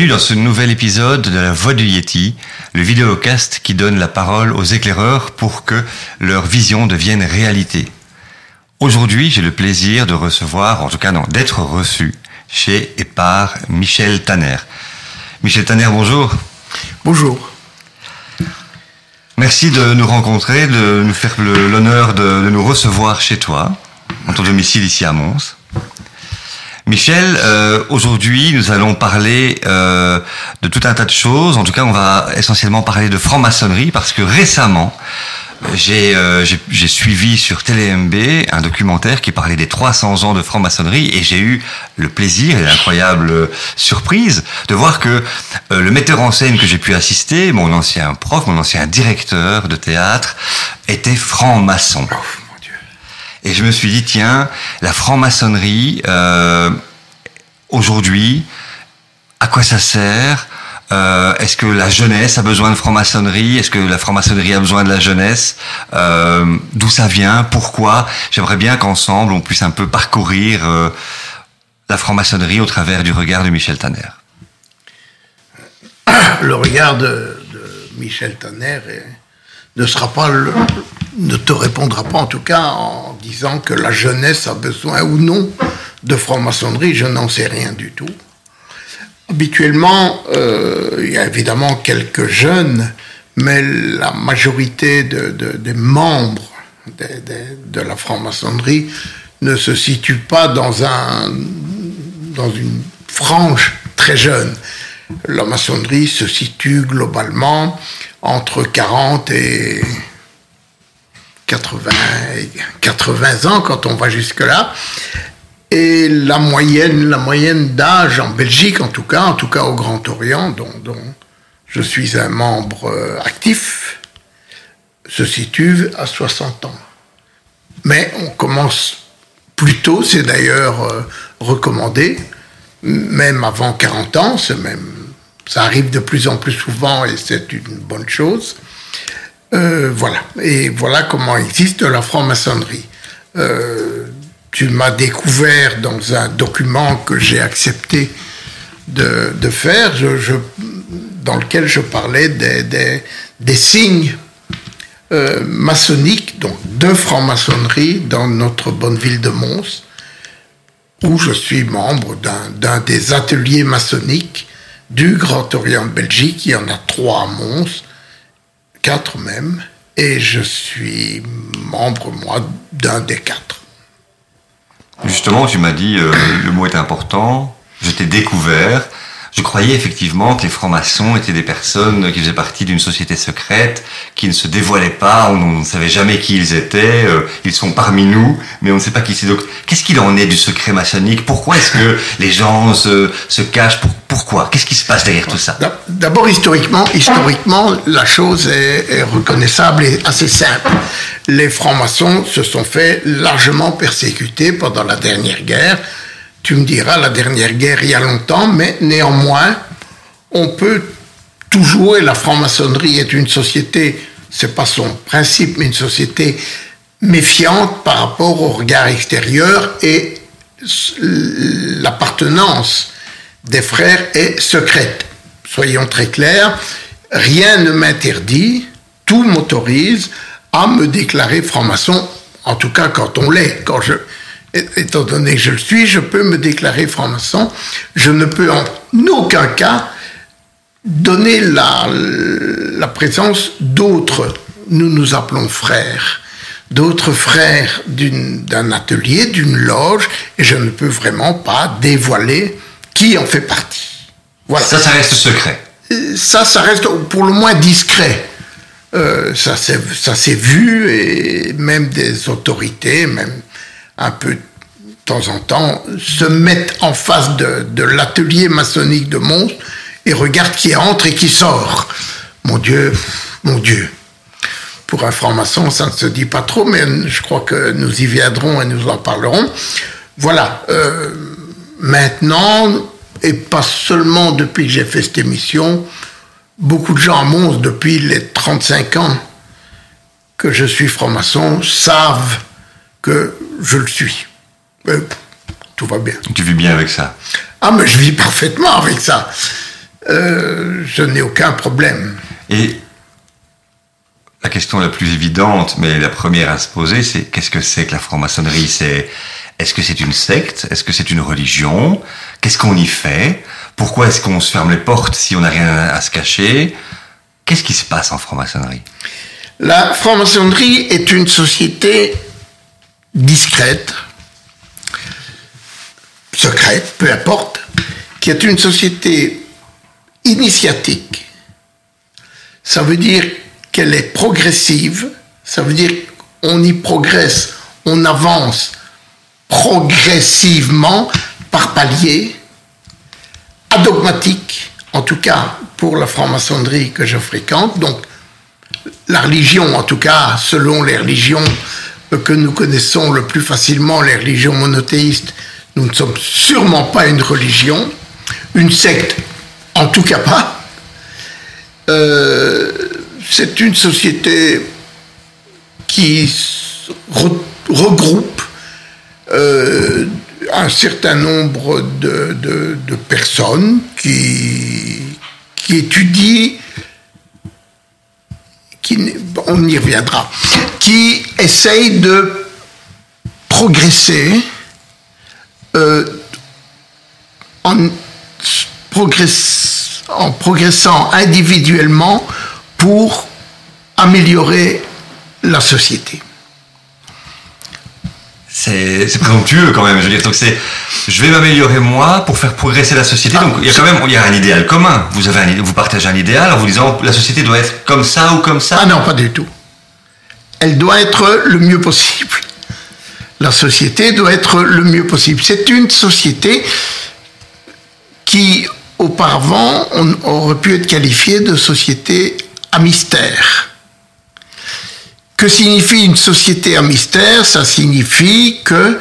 Bienvenue dans ce nouvel épisode de La Voix du Yeti, le vidéocast qui donne la parole aux éclaireurs pour que leur vision devienne réalité. Aujourd'hui, j'ai le plaisir de recevoir, en tout cas non, d'être reçu chez et par Michel Tanner. Michel Tanner, bonjour. Bonjour. Merci de nous rencontrer, de nous faire l'honneur de, nous recevoir chez toi, en ton domicile ici à Mons. Michel, euh, aujourd'hui nous allons parler euh, de tout un tas de choses. En tout cas, on va essentiellement parler de franc-maçonnerie parce que récemment, euh, j'ai suivi sur TéléMB un documentaire qui parlait des 300 ans de franc-maçonnerie et j'ai eu le plaisir et l'incroyable surprise de voir que le metteur en scène que j'ai pu assister, mon ancien prof, mon ancien directeur de théâtre, était franc-maçon. Et je me suis dit, tiens, la franc-maçonnerie, euh, aujourd'hui, à quoi ça sert euh, Est-ce que la jeunesse a besoin de franc-maçonnerie Est-ce que la franc-maçonnerie a besoin de la jeunesse euh, D'où ça vient Pourquoi? J'aimerais bien qu'ensemble, on puisse un peu parcourir euh, la franc-maçonnerie au travers du regard de Michel Tanner. Le regard de, Michel Tanner ne sera pas ne te répondra pas en tout cas en disant que la jeunesse a besoin ou non de franc-maçonnerie, je n'en sais rien du tout. Habituellement, euh, il y a évidemment quelques jeunes, mais la majorité des membres de, la franc-maçonnerie ne se situe pas dans, un, dans une frange très jeune. La maçonnerie se situe globalement entre 40 et 80, 80 ans quand on va jusque-là. Et la moyenne, la moyenne d'âge en Belgique, en tout cas, en tout cas au Grand Orient, dont, je suis un membre euh, actif, se situe à 60 ans. Mais on commence plus tôt, c'est d'ailleurs euh, recommandé, même avant 40 ans, même ça arrive de plus en plus souvent et c'est une bonne chose. Euh, voilà. Et voilà comment existe la franc-maçonnerie. Euh, tu m'as découvert dans un document que j'ai accepté de, faire, dans lequel je parlais des, signes euh, maçonniques, donc de franc-maçonnerie dans notre bonne ville de Mons, où je suis membre d'un des ateliers maçonniques du Grand Orient de Belgique. Il y en a trois à Mons, quatre même, et je suis membre, moi, d'un des quatre. Justement, tu m'as dit, euh, le mot est important, je t'ai découvert, je croyais effectivement que les francs-maçons étaient des personnes qui faisaient partie d'une société secrète, qui ne se dévoilaient pas, on ne savait jamais qui ils étaient, euh, ils sont parmi nous, mais on ne sait pas qui c'est. Donc, qu'est-ce qu'il en est du secret maçonnique? Pourquoi est-ce que les gens se, se cachent? Pourquoi? Qu'est-ce qui se passe derrière tout ça? D'abord, historiquement, historiquement, la chose est, est reconnaissable et assez simple. Les francs-maçons se sont fait largement persécuter pendant la dernière guerre tu me diras, la dernière guerre il y a longtemps, mais néanmoins, on peut toujours, et la franc-maçonnerie est une société, c'est pas son principe, mais une société méfiante par rapport au regard extérieur et l'appartenance des frères est secrète. Soyons très clairs, rien ne m'interdit, tout m'autorise à me déclarer franc-maçon, en tout cas quand on l'est. Quand je, étant donné que je le suis, je peux me déclarer franc-maçon. Je ne peux en aucun cas donner la, la présence d'autres, nous nous appelons frères, d'autres frères d'un atelier, d'une loge, et je ne peux vraiment pas dévoiler qui en fait partie. Voilà. Ça, ça reste secret. Ça, ça reste pour le moins discret. Euh, ça s'est vu, et même des autorités, même un peu de temps en temps, se mettent en face de, l'atelier maçonnique de Mons et regardent qui entre et qui sort. Mon Dieu, mon Dieu. Pour un franc-maçon, ça ne se dit pas trop, mais je crois que nous y viendrons et nous en parlerons. Voilà. Euh, maintenant, et pas seulement depuis que j'ai fait cette émission, beaucoup de gens à Mons, depuis les 35 ans que je suis franc-maçon, savent que je le suis. tout va bien. Tu vis bien avec ça Ah, mais je vis parfaitement avec ça. euh, je n'ai aucun problème. Et la question la plus évidente, mais la première à se poser, c'est qu'est-ce que c'est que la franc-maçonnerie? C'est est-ce que c'est une secte? Est-ce que c'est une religion? Qu'est-ce qu'on y fait? Pourquoi est-ce qu'on se ferme les portes si on n'a rien à se cacher? Qu'est-ce qui se passe en franc-maçonnerie? La franc-maçonnerie est une société discrète, secrète, peu importe, qui est une société initiatique. Ça veut dire qu'elle est progressive, ça veut dire qu'on y progresse, on avance progressivement par paliers, adogmatique, en tout cas pour la franc-maçonnerie que je fréquente. Donc, la religion, en tout cas, selon les religions que nous connaissons le plus facilement, les religions monothéistes, nous ne sommes sûrement pas une religion, une secte, en tout cas pas. Euh, c'est une société qui regroupe euh, un certain nombre de, de, personnes qui, qui étudient, qui, on y reviendra, qui essayent de progresser euh, en progressant individuellement pour améliorer la société c'est présomptueux quand même. Je veux dire, donc c'est, je vais m'améliorer moi pour faire progresser la société. donc il y a quand même, il y a un idéal commun. Vous avez un, vous partagez un idéal en vous disant la société doit être comme ça ou comme ça. Ah non, pas du tout. Elle doit être le mieux possible. La société doit être le mieux possible. C'est une société qui, auparavant, on aurait pu être qualifiée de société à mystère. Que signifie une société à mystère Ça signifie que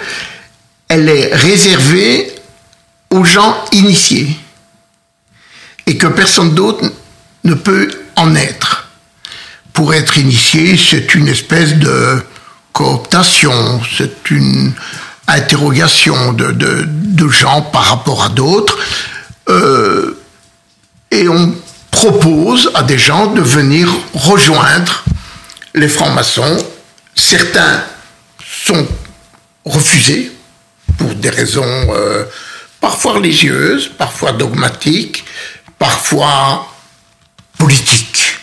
elle est réservée aux gens initiés et que personne d'autre ne peut en être. Pour être initié, c'est une espèce de cooptation, c'est une interrogation de, gens par rapport à d'autres. Euh, et on propose à des gens de venir rejoindre les francs-maçons, certains sont refusés pour des raisons euh, parfois religieuses, parfois dogmatiques, parfois politiques.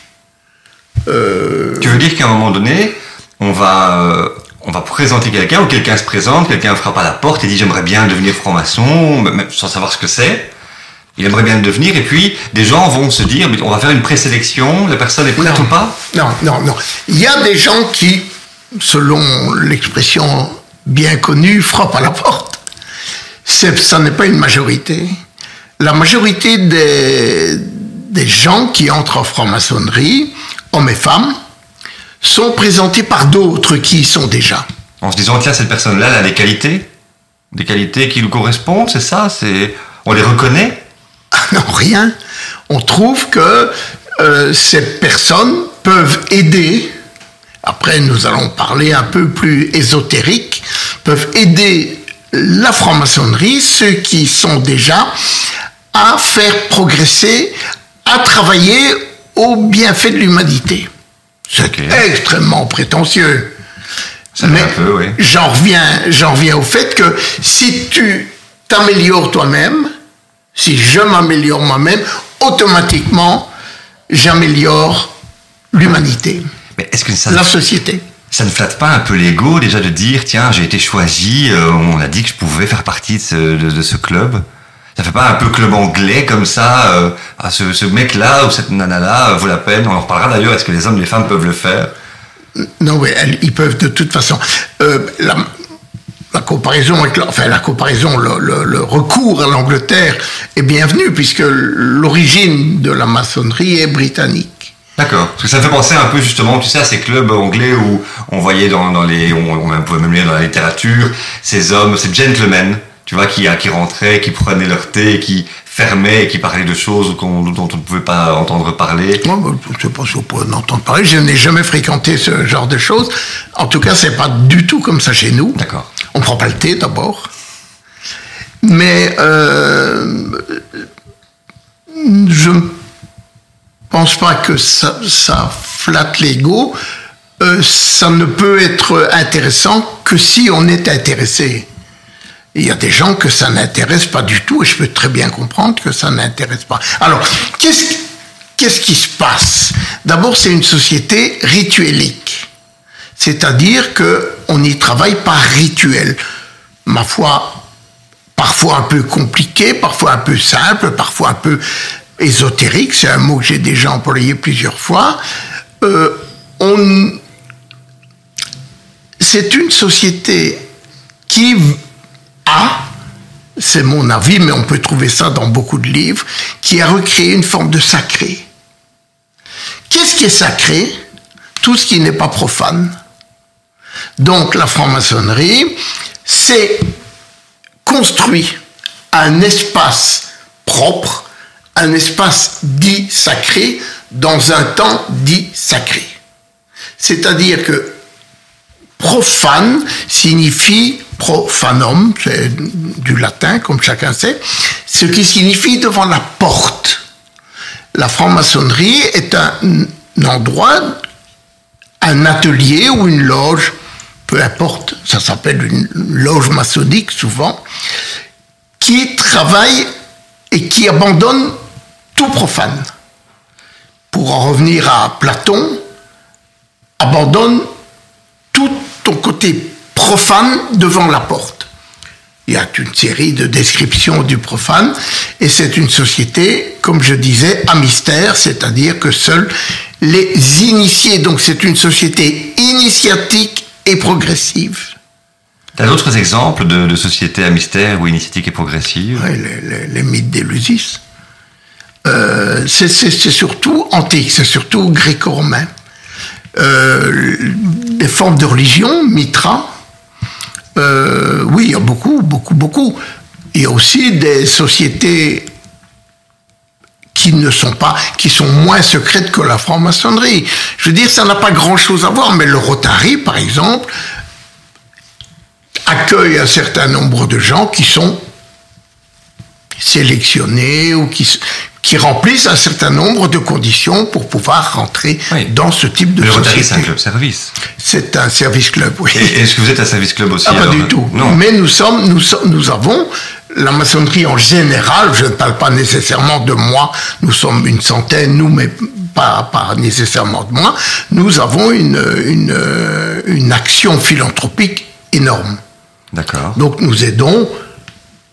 Euh, tu veux dire qu'à un moment donné, on va, euh, on va présenter quelqu'un, ou quelqu'un se présente, quelqu'un frappe à la porte et dit j'aimerais bien devenir franc-maçon, sans savoir ce que c'est? Il aimerait bien le devenir, et puis des gens vont se dire, mais on va faire une présélection, la personne est prête ou pas? Non, non, non. Il y a des gens qui, selon l'expression bien connue, frappent à la porte. Ça n'est pas une majorité. La majorité des, des gens qui entrent en franc-maçonnerie, hommes et femmes, sont présentés par d'autres qui y sont déjà. En se disant, tiens, cette personne-là, elle a des qualités Des qualités qui nous correspondent, c'est ça c'est... On les reconnaît? Non, rien. On trouve que euh, ces personnes peuvent aider, après nous allons parler un peu plus ésotérique, peuvent aider la franc-maçonnerie, ceux qui sont déjà, à faire progresser, à travailler au bienfait de l'humanité. C'est extrêmement prétentieux. Mais j'en reviens, j'en reviens au fait que si tu t'améliores toi-même, si je m'améliore moi-même, automatiquement, j'améliore l'humanité. Mais est-ce que ça la société ça ne flatte pas un peu l'ego déjà de dire tiens j'ai été choisi, euh, on a dit que je pouvais faire partie de ce, club. Ça fait pas un peu club anglais comme ça euh, ah, ce, mec-là ou cette nana-là euh, vaut la peine. On en reparlera d'ailleurs. Est-ce que les hommes et les femmes peuvent le faire? Non, oui, ils peuvent de toute façon. la, la comparaison, enfin la comparaison, le, recours à l'Angleterre est bienvenu puisque l'origine de la maçonnerie est britannique. D'accord. Parce que ça fait penser un peu justement, tu sais, à ces clubs anglais où on voyait dans, les, on, pouvait même lire dans la littérature, ces hommes, ces gentlemen, tu vois, qui, qui rentraient, qui prenaient leur thé, qui fermaient et qui parlaient de choses dont on ne pouvait pas entendre parler. Moi, je ne sais pas si on peut en entendre parler. Je n'ai jamais fréquenté ce genre de choses. En tout cas, c'est pas du tout comme ça chez nous. D'accord. On prend pas le thé d'abord. Mais euh, je ne pense pas que ça, flatte l'ego. Euh, ça ne peut être intéressant que si on est intéressé. Il y a des gens que ça n'intéresse pas du tout et je peux très bien comprendre que ça n'intéresse pas. Alors, qu'est-ce, qu'est-ce qui se passe? D'abord, c'est une société rituelique. C'est-à-dire qu'on y travaille par rituel. Ma foi, parfois un peu compliqué, parfois un peu simple, parfois un peu ésotérique, c'est un mot que j'ai déjà employé plusieurs fois. Euh, on... C'est une société qui a, c'est mon avis, mais on peut trouver ça dans beaucoup de livres, qui a recréé une forme de sacré. Qu'est-ce qui est sacré? Tout ce qui n'est pas profane. Donc la franc-maçonnerie, c'est construit un espace propre, un espace dit sacré, dans un temps dit sacré. C'est-à-dire que profane signifie profanum, c'est du latin comme chacun sait, ce qui signifie devant la porte. La franc-maçonnerie est un endroit, un atelier ou une loge peu importe, ça s'appelle une loge maçonnique souvent, qui travaille et qui abandonne tout profane. Pour en revenir à Platon, abandonne tout ton côté profane devant la porte. Il y a une série de descriptions du profane, et c'est une société, comme je disais, à mystère, c'est-à-dire que seuls les initiés, donc c'est une société initiatique et progressive. T'as d'autres exemples de, sociétés à mystère ou initiatiques et progressives? Oui, les, mythes d'Élusis. Euh, c'est surtout antique, c'est surtout gréco-romain. Euh, des formes de religion, Mitra, euh, oui, il y a beaucoup, beaucoup, beaucoup. Il y a aussi des sociétés qui ne sont pas, qui sont moins secrètes que la franc-maçonnerie. Je veux dire, ça n'a pas grand-chose à voir, mais le Rotary, par exemple, accueille un certain nombre de gens qui sont sélectionnés ou qui, qui remplissent un certain nombre de conditions pour pouvoir rentrer dans ce type de le société. Rotary, c'est un club service. C'est un service club, oui. Est-ce que vous êtes un service club aussi ah, Pas du tout. Non. Mais nous sommes, nous, nous avons la maçonnerie en général, je ne parle pas nécessairement de moi, nous sommes une centaine, nous, mais pas, pas nécessairement de moi, nous avons une, une, une action philanthropique énorme. D'accord. Donc nous aidons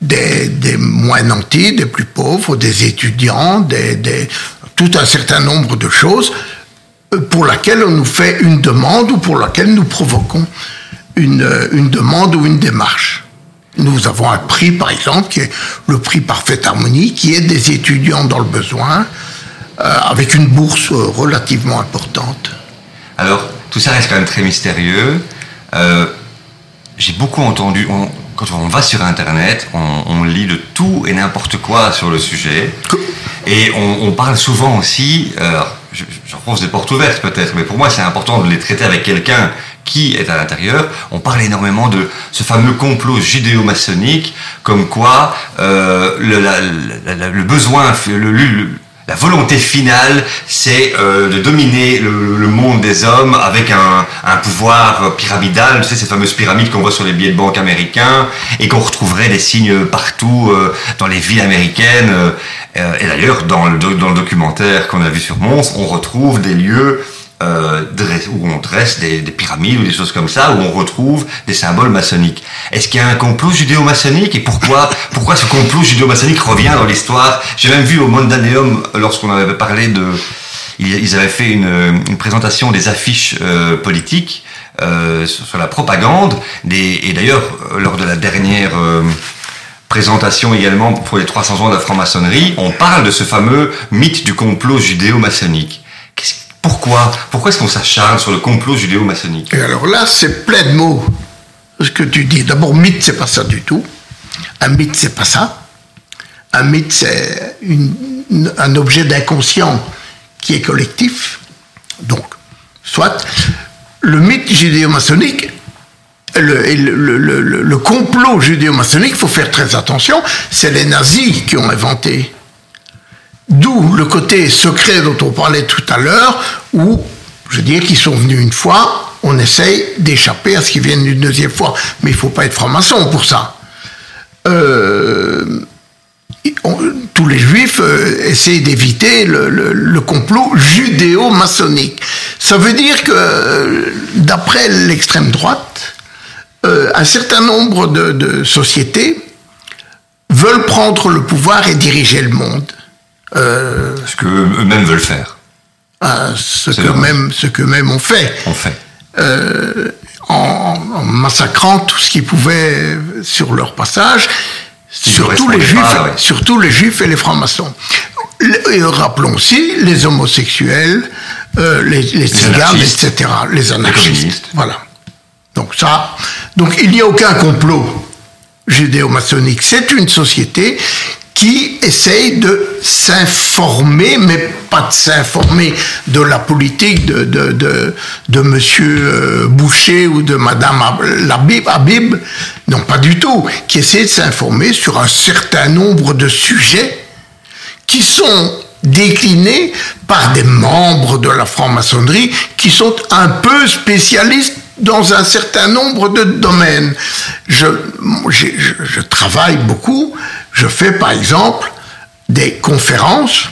des, des, moins nantis, des plus pauvres, des étudiants, des, des, tout un certain nombre de choses euh, pour laquelle on nous fait une demande ou pour laquelle nous provoquons une, une demande ou une démarche. Nous avons un prix, par exemple, qui est le prix Parfaite Harmonie, qui est des étudiants dans le besoin, euh, avec une bourse euh, relativement importante. Alors, tout ça reste quand même très mystérieux. Euh, j'ai beaucoup entendu, quand on va sur Internet, on, lit de tout et n'importe quoi sur le sujet. Et on, parle souvent aussi, j'enfonce des portes ouvertes peut-être, mais pour moi c'est important de les traiter avec quelqu'un qui est à l'intérieur. On parle énormément de ce fameux complot judéo-maçonnique, comme quoi euh, le, le, besoin, le, la volonté finale, c'est euh, de dominer le, monde des hommes avec un, un, pouvoir pyramidal, tu sais, ces fameuses pyramides qu'on voit sur les billets de banque américains, et qu'on retrouverait des signes partout euh, dans les villes américaines. Euh, et d'ailleurs, dans le, dans le documentaire qu'on a vu sur Mons, on retrouve des lieux euh, où on dresse des, pyramides ou des choses comme ça, où on retrouve des symboles maçonniques. Est-ce qu'il y a un complot judéo-maçonnique et pourquoi, pourquoi ce complot judéo-maçonnique revient dans l'histoire? J'ai même vu au Mondaneum, lorsqu'on avait parlé de... Ils avaient fait une, présentation des affiches euh, politiques euh, sur, la propagande, et d'ailleurs, lors de la dernière présentation également pour les 300 ans de la franc-maçonnerie, on parle de ce fameux mythe du complot judéo-maçonnique. Pourquoi? Pourquoi est-ce qu'on s'acharne sur le complot judéo-maçonnique? Et alors là, c'est plein de mots. Ce que tu dis. D'abord, mythe, c'est pas ça du tout. Un mythe, c'est pas ça. Un mythe, c'est un objet d'inconscient qui est collectif. Donc, soit le mythe judéo-maçonnique, le, le, complot judéo-maçonnique, il faut faire très attention, c'est les nazis qui ont inventé D'où le côté secret dont on parlait tout à l'heure, où, je veux dire, qu'ils sont venus une fois, on essaye d'échapper à ce qu'ils viennent une deuxième fois. Mais il ne faut pas être franc-maçon pour ça. Euh, tous les juifs euh, essayent d'éviter le, complot judéo-maçonnique. Ça veut dire que, d'après l'extrême droite, euh, un certain nombre de, sociétés veulent prendre le pouvoir et diriger le monde. Euh, ce que eux-mêmes veulent faire. Ah, ce que même ce que même on fait. On fait. en, massacrant tout ce qui pouvait sur leur passage surtout les, juifs, surtout les juifs et les francs-maçons. Et rappelons aussi les homosexuels, euh, les, les cigares, etc., les anarchistes. voilà. Donc ça, donc il n'y a aucun complot judéo-maçonnique. C'est une société qui essaye de s'informer, mais pas de s'informer de la politique de, de, de, euh, Boucher ou de Madame Habib, non pas du tout, qui essaie de s'informer sur un certain nombre de sujets qui sont déclinés par des membres de la franc-maçonnerie qui sont un peu spécialistes dans un certain nombre de domaines. Je, travaille beaucoup je fais par exemple des conférences,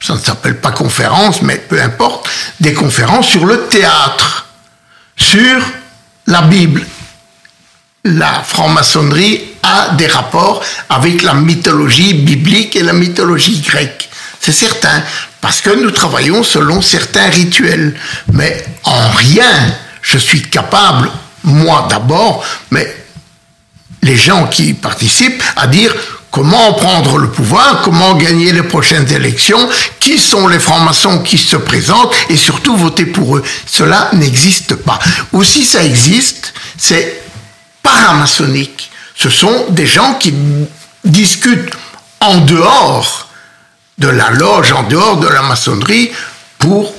ça ne s'appelle pas conférence, mais peu importe, des conférences sur le théâtre, sur la Bible. La franc-maçonnerie a des rapports avec la mythologie biblique et la mythologie grecque. C'est certain, parce que nous travaillons selon certains rituels. Mais en rien, je suis capable, moi d'abord, mais les gens qui participent, à dire comment prendre le pouvoir, comment gagner les prochaines élections, qui sont les francs-maçons qui se présentent et surtout voter pour eux. Cela n'existe pas. Ou si ça existe, c'est paramaçonnique. Ce sont des gens qui discutent en dehors de la loge, en dehors de la maçonnerie pour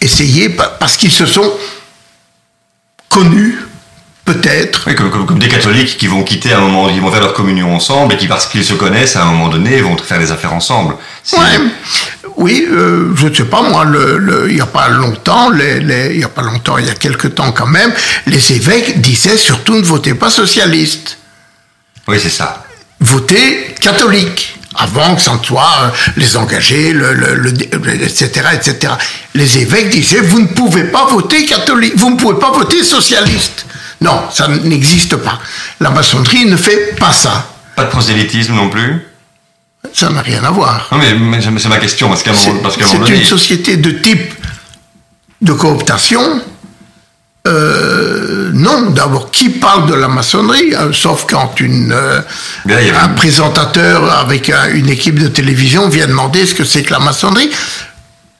essayer, parce qu'ils se sont connus Peut-être. Oui, comme, des catholiques qui vont quitter à un moment, ils vont faire leur communion ensemble et qui, parce qu'ils se connaissent, à un moment donné, vont faire des affaires ensemble. Oui, euh, je ne sais pas, moi, le, il n'y a pas longtemps, les, il n'y a pas longtemps, il y a quelque temps quand même, les évêques disaient surtout ne votez pas socialiste. Oui, c'est ça. Votez catholique avant que ça ne soit euh, les engagés, le, le, etc., etc. Les évêques disaient, vous ne pouvez pas voter catholique, vous ne pouvez pas voter socialiste. Non, ça n'existe pas. La maçonnerie ne fait pas ça. Pas de prosélytisme non plus? Ça n'a rien à voir. Non, mais, c'est ma question. Parce qu'à C'est une société de type de cooptation. Euh, non, d'abord, qui parle de la maçonnerie hein, Sauf quand une, euh, un présentateur avec une équipe de télévision vient demander ce que c'est que la maçonnerie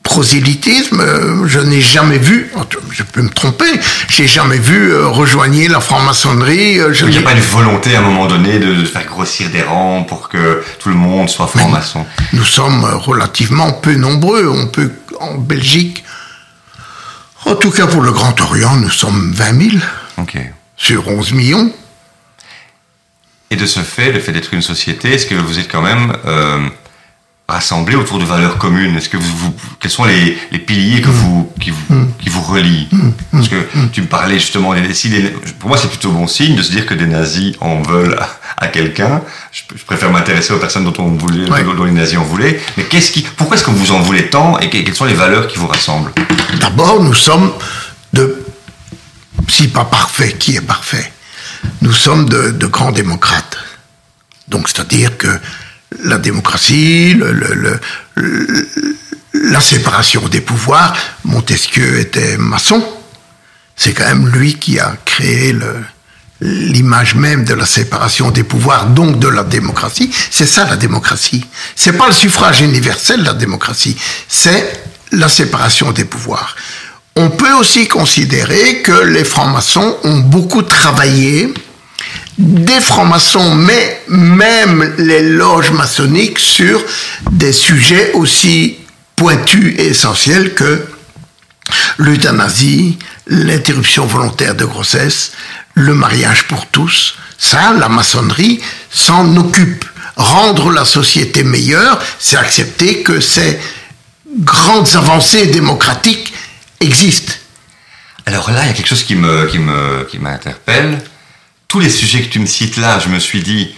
prosélytisme, euh, je n'ai jamais vu, je peux me tromper, j'ai jamais vu euh, rejoigner la franc-maçonnerie. Euh, il n'y a pas une volonté à un moment donné de, faire grossir des rangs pour que tout le monde soit franc-maçon? Nous sommes relativement peu nombreux. On peut, en Belgique, en tout cas pour le Grand Orient, nous sommes 20 000 sur 11 millions. Et de ce fait, le fait d'être une société, est-ce que vous êtes quand même rassembler autour de valeurs communes Est-ce que vous, quels sont les, les piliers que vous, qui, vous, mm. qui vous relient mm. Parce que mm. tu me parlais justement, si pour moi c'est plutôt bon signe de se dire que des nazis en veulent à, quelqu'un. Je, préfère m'intéresser aux personnes dont, on voulait, dont les nazis en voulaient. Mais qu'est-ce qui, pourquoi est-ce que vous en voulez tant et quelles sont les valeurs qui vous rassemblent? D'abord, nous sommes de, si pas parfait, qui est parfait? Nous sommes de, de grands démocrates. Donc, c'est-à-dire que la démocratie, la séparation des pouvoirs. Montesquieu était maçon. C'est quand même lui qui a créé l'image même de la séparation des pouvoirs, donc de la démocratie. C'est ça la démocratie. C'est pas le suffrage universel la démocratie, c'est la séparation des pouvoirs. On peut aussi considérer que les francs-maçons ont beaucoup travaillé des francs-maçons, mais même les loges maçonniques sur des sujets aussi pointus et essentiels que l'euthanasie, l'interruption volontaire de grossesse, le mariage pour tous. Ça, la maçonnerie s'en occupe rendre la société meilleure, c'est accepter que ces grandes avancées démocratiques existent. Alors là, il y a quelque chose qui me, qui qui m'interpelle. Tous les sujets que tu me cites là, je me suis dit,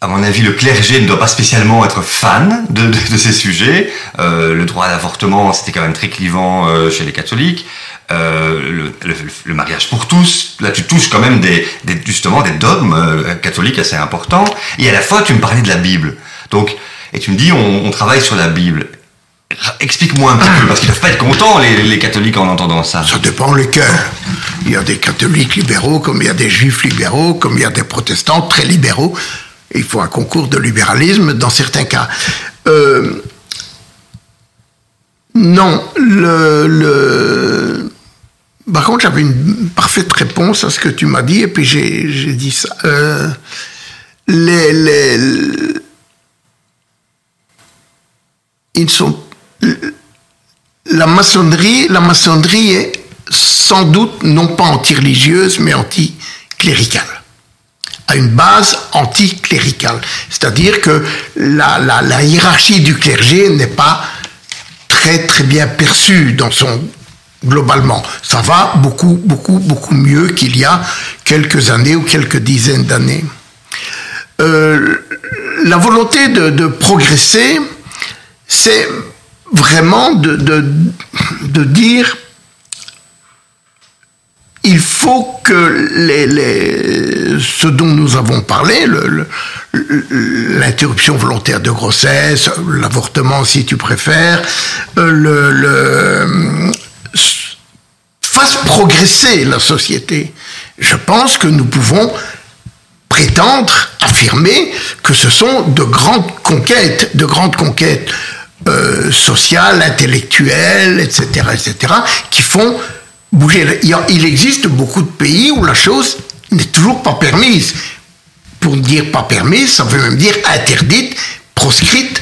à mon avis, le clergé ne doit pas spécialement être fan de, ces sujets. Euh, le droit à l'avortement, c'était quand même très clivant euh, chez les catholiques. Euh, le, mariage pour tous, là tu touches quand même des, justement des dogmes catholiques assez importants. Et à la fois, tu me parlais de la Bible. Donc, et tu me dis, on travaille sur la Bible. Explique-moi un peu, parce qu'ils doivent pas être contents, les, catholiques, en entendant ça. Ça dépend lesquels. Il y a des catholiques libéraux, comme il y a des juifs libéraux, comme il y a des protestants très libéraux. Il faut un concours de libéralisme dans certains cas. Euh, non, le. Par contre, j'avais une parfaite réponse à ce que tu m'as dit, et puis j'ai dit ça. Euh, les, ils sont la maçonnerie, la maçonnerie est sans doute non pas anti-religieuse, mais anti-cléricale à une base anti-cléricale. C'est-à-dire que la, la, hiérarchie du clergé n'est pas très très bien perçue dans son globalement. Ça va beaucoup beaucoup beaucoup mieux qu'il y a quelques années ou quelques dizaines d'années. Euh, la volonté de, de progresser, c'est vraiment de, de, dire il faut que les, les, ce dont nous avons parlé, l'interruption volontaire de grossesse, l'avortement si tu préfères, euh, le, fasse progresser la société. Je pense que nous pouvons prétendre, affirmer que ce sont de grandes conquêtes, de grandes conquêtes euh, sociales, intellectuelles, etc., etc., qui font bouger. Il existe beaucoup de pays où la chose n'est toujours pas permise. Pour dire pas permise, ça veut même dire interdite, proscrite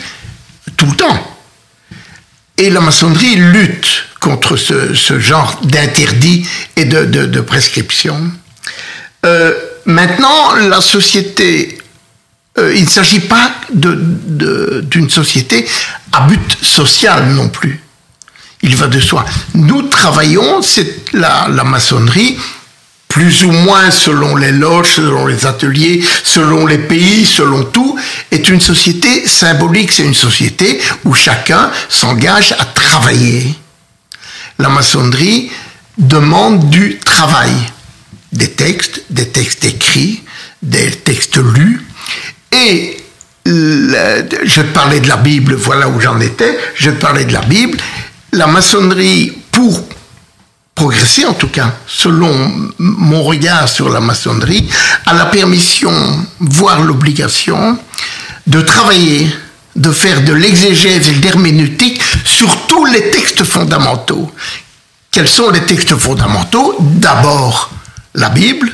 tout le temps. Et la maçonnerie lutte contre ce, genre d'interdit et de, de, de prescription. Euh, maintenant, la société euh, il ne s'agit pas d'une société à but social non plus. Il va de soi. Nous travaillons, c'est la, la maçonnerie, plus ou moins selon les loges, selon les ateliers, selon les pays, selon tout, est une société symbolique. C'est une société où chacun s'engage à travailler. La maçonnerie demande du travail. Des textes, des textes écrits, des textes lus, et je parlais de la Bible, voilà où j'en étais, je parlais de la Bible. La maçonnerie, pour progresser en tout cas, selon mon regard sur la maçonnerie, a la permission, voire l'obligation, de travailler, de faire de l'exégèse et de l'herméneutique sur tous les textes fondamentaux. Quels sont les textes fondamentaux? D'abord la Bible,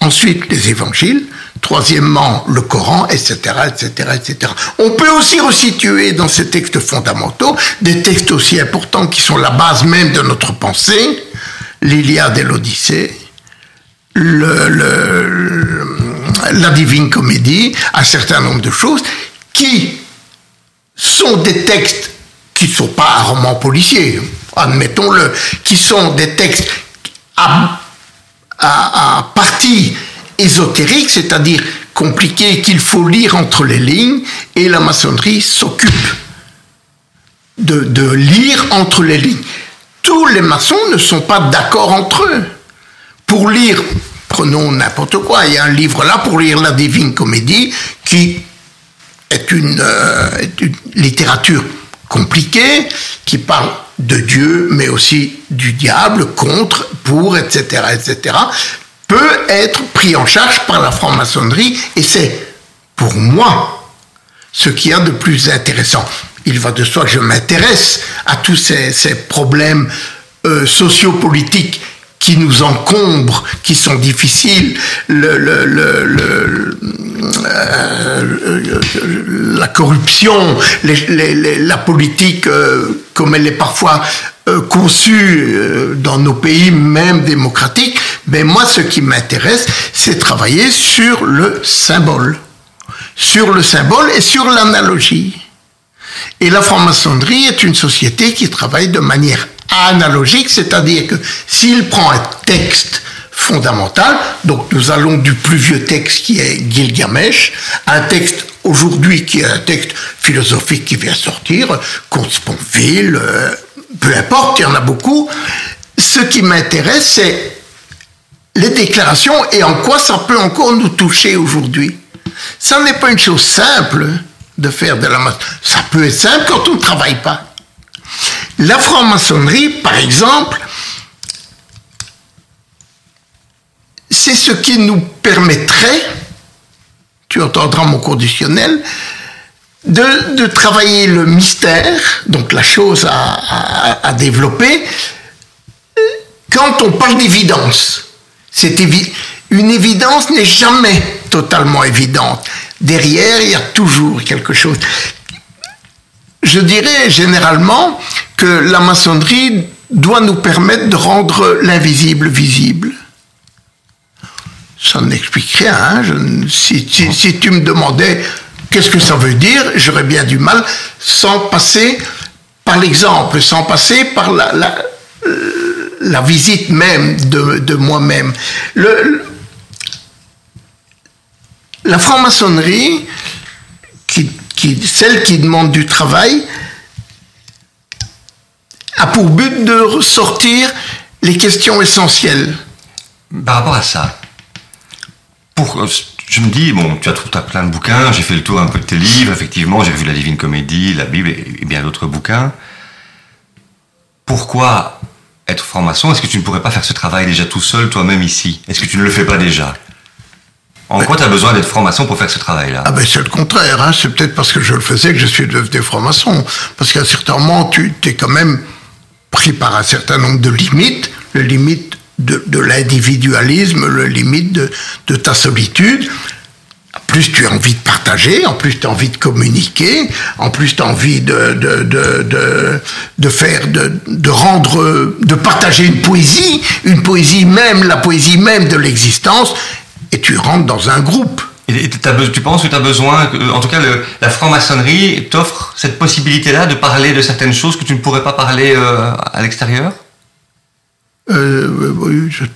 ensuite les évangiles, troisièmement le Coran, etc., etc., etc. On peut aussi resituer dans ces textes fondamentaux des textes aussi importants qui sont la base même de notre pensée, l'Iliade et l'Odyssée, la Divine Comédie, un certain nombre de choses qui sont des textes qui ne sont pas un roman policier, admettons-le, qui sont des textes à, à partie ésotérique, c'est-à-dire compliqué, qu'il faut lire entre les lignes, et la maçonnerie s'occupe de, lire entre les lignes. Tous les maçons ne sont pas d'accord entre eux. Pour lire, prenons n'importe quoi, il y a un livre là pour lire la Divine Comédie, qui est une, euh, est une littérature compliquée, qui parle de Dieu, mais aussi du diable, contre, pour, etc., etc peut être pris en charge par la franc-maçonnerie et c'est, pour moi, ce qui a de plus intéressant. Il va de soi que je m'intéresse à tous ces, problèmes euh, sociopolitiques qui nous encombrent, qui sont difficiles, le, le, le, euh, la corruption, la politique euh, comme elle est parfois euh, conçue euh, dans nos pays, même démocratiques. Mais moi, ce qui m'intéresse, c'est travailler sur le symbole, sur le symbole et sur l'analogie. Et la franc-maçonnerie est une société qui travaille de manière analogique, c'est-à-dire que s'il prend un texte fondamental, donc nous allons du plus vieux texte qui est Gilgamesh, un texte aujourd'hui qui est un texte philosophique qui vient sortir, Comte Sponville, euh, peu importe, il y en a beaucoup. Ce qui m'intéresse, c'est les déclarations et en quoi ça peut encore nous toucher aujourd'hui. Ça n'est pas une chose simple de faire de la maçonnerie. Ça peut être simple quand on ne travaille pas. La franc-maçonnerie, par exemple, c'est ce qui nous permettrait, tu entendras mon conditionnel, de, travailler le mystère, donc la chose à, développer, quand on parle d'évidence. Une évidence n'est jamais totalement évidente. Derrière, il y a toujours quelque chose. Je dirais généralement que la maçonnerie doit nous permettre de rendre l'invisible visible. Ça n'explique rien. Hein. si, tu me demandais qu'est-ce que ça veut dire, j'aurais bien du mal sans passer par l'exemple, sans passer par la, visite même de, moi-même. la franc-maçonnerie, celle qui demande du travail, a pour but de ressortir les questions essentielles. Par rapport à ça, pour, je me dis, bon, tu as, tout, as plein de bouquins, j'ai fait le tour un peu de tes livres, effectivement, j'ai vu la Divine Comédie, la Bible et, bien d'autres bouquins. Pourquoi être franc-maçon? Est-ce que tu ne pourrais pas faire ce travail déjà tout seul, toi-même ici? Est-ce que tu ne le fais pas déjà? En quoi tu as besoin d'être franc-maçon pour faire ce travail-là? Ah ben c'est le contraire, hein. c'est peut-être parce que je le faisais que je suis devenu franc-maçon. Parce qu'à un certain moment, tu es quand même pris par un certain nombre de limites, les limites de, l'individualisme, le limite de, ta solitude. En plus, tu as envie de partager, en plus, tu as envie de communiquer, en plus, tu as envie de, de, de, faire, de, rendre, de partager une poésie, une poésie même, la poésie même de l'existence, et tu rentres dans un groupe. Et tu penses que tu as besoin, en tout cas la franc-maçonnerie t'offre cette possibilité-là de parler de certaines choses que tu ne pourrais pas parler euh, à l'extérieur? Euh,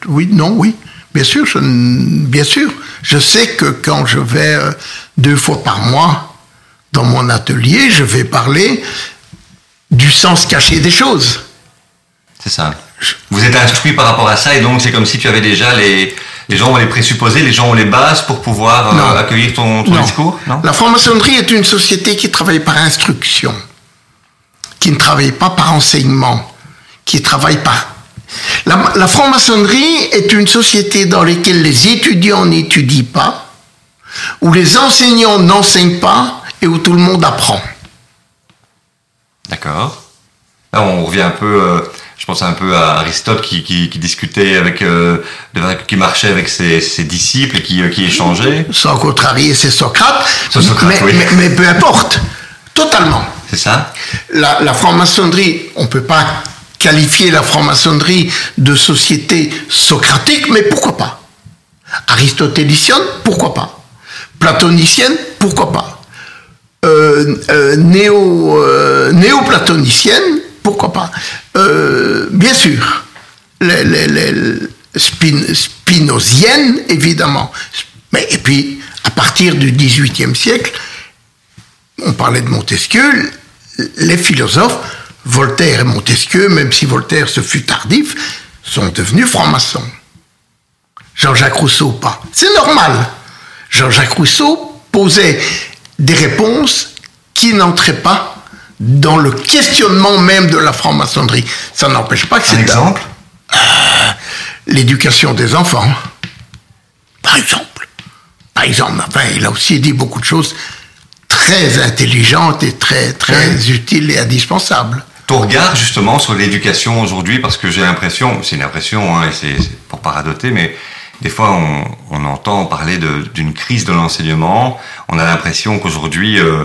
oui, non, oui. Bien sûr, je, bien sûr. Je sais que quand je vais euh, deux fois par mois dans mon atelier, je vais parler du sens caché des choses. C'est ça. Vous êtes instruit par rapport à ça et donc c'est comme si tu avais déjà les, les gens ont les présupposés, les gens ont les bases pour pouvoir euh, accueillir ton, discours non? La franc-maçonnerie est une société qui travaille par instruction, qui ne travaille pas par enseignement, qui travaille par la, franc-maçonnerie est une société dans laquelle les étudiants n'étudient pas, où les enseignants n'enseignent pas et où tout le monde apprend. D'accord. Là, on revient un peu, euh, je pense un peu à Aristote qui, discutait avec, euh, qui marchait avec ses, disciples et qui, euh, qui échangeait. Sans contrarier, c'est Socrate. Socrate mais, mais, peu importe, totalement. C'est ça? La, la franc-maçonnerie, on ne peut pas qualifier la franc-maçonnerie de société socratique, mais pourquoi pas? Aristotélicienne, pourquoi pas? Platonicienne, pourquoi pas? Euh, euh, néo, euh, néo-platonicienne, pourquoi pas? Bien sûr, les, spinosienne, évidemment. Mais, et puis, à partir du XVIIIe siècle, on parlait de Montesquieu, les philosophes Voltaire et Montesquieu, même si Voltaire se fut tardif, sont devenus francs-maçons. Jean-Jacques Rousseau pas. C'est normal. Jean-Jacques Rousseau posait des réponses qui n'entraient pas dans le questionnement même de la franc-maçonnerie. Ça n'empêche pas que c'est... exemple? Euh, L'éducation des enfants. Par exemple. Par exemple. Enfin, il a aussi dit beaucoup de choses très intelligentes et très, très utiles et indispensables ton regard justement sur l'éducation aujourd'hui, parce que j'ai l'impression, c'est une impression, hein, c'est pour pas radoter, mais des fois on, on entend parler d'une crise de l'enseignement. On a l'impression qu'aujourd'hui, euh,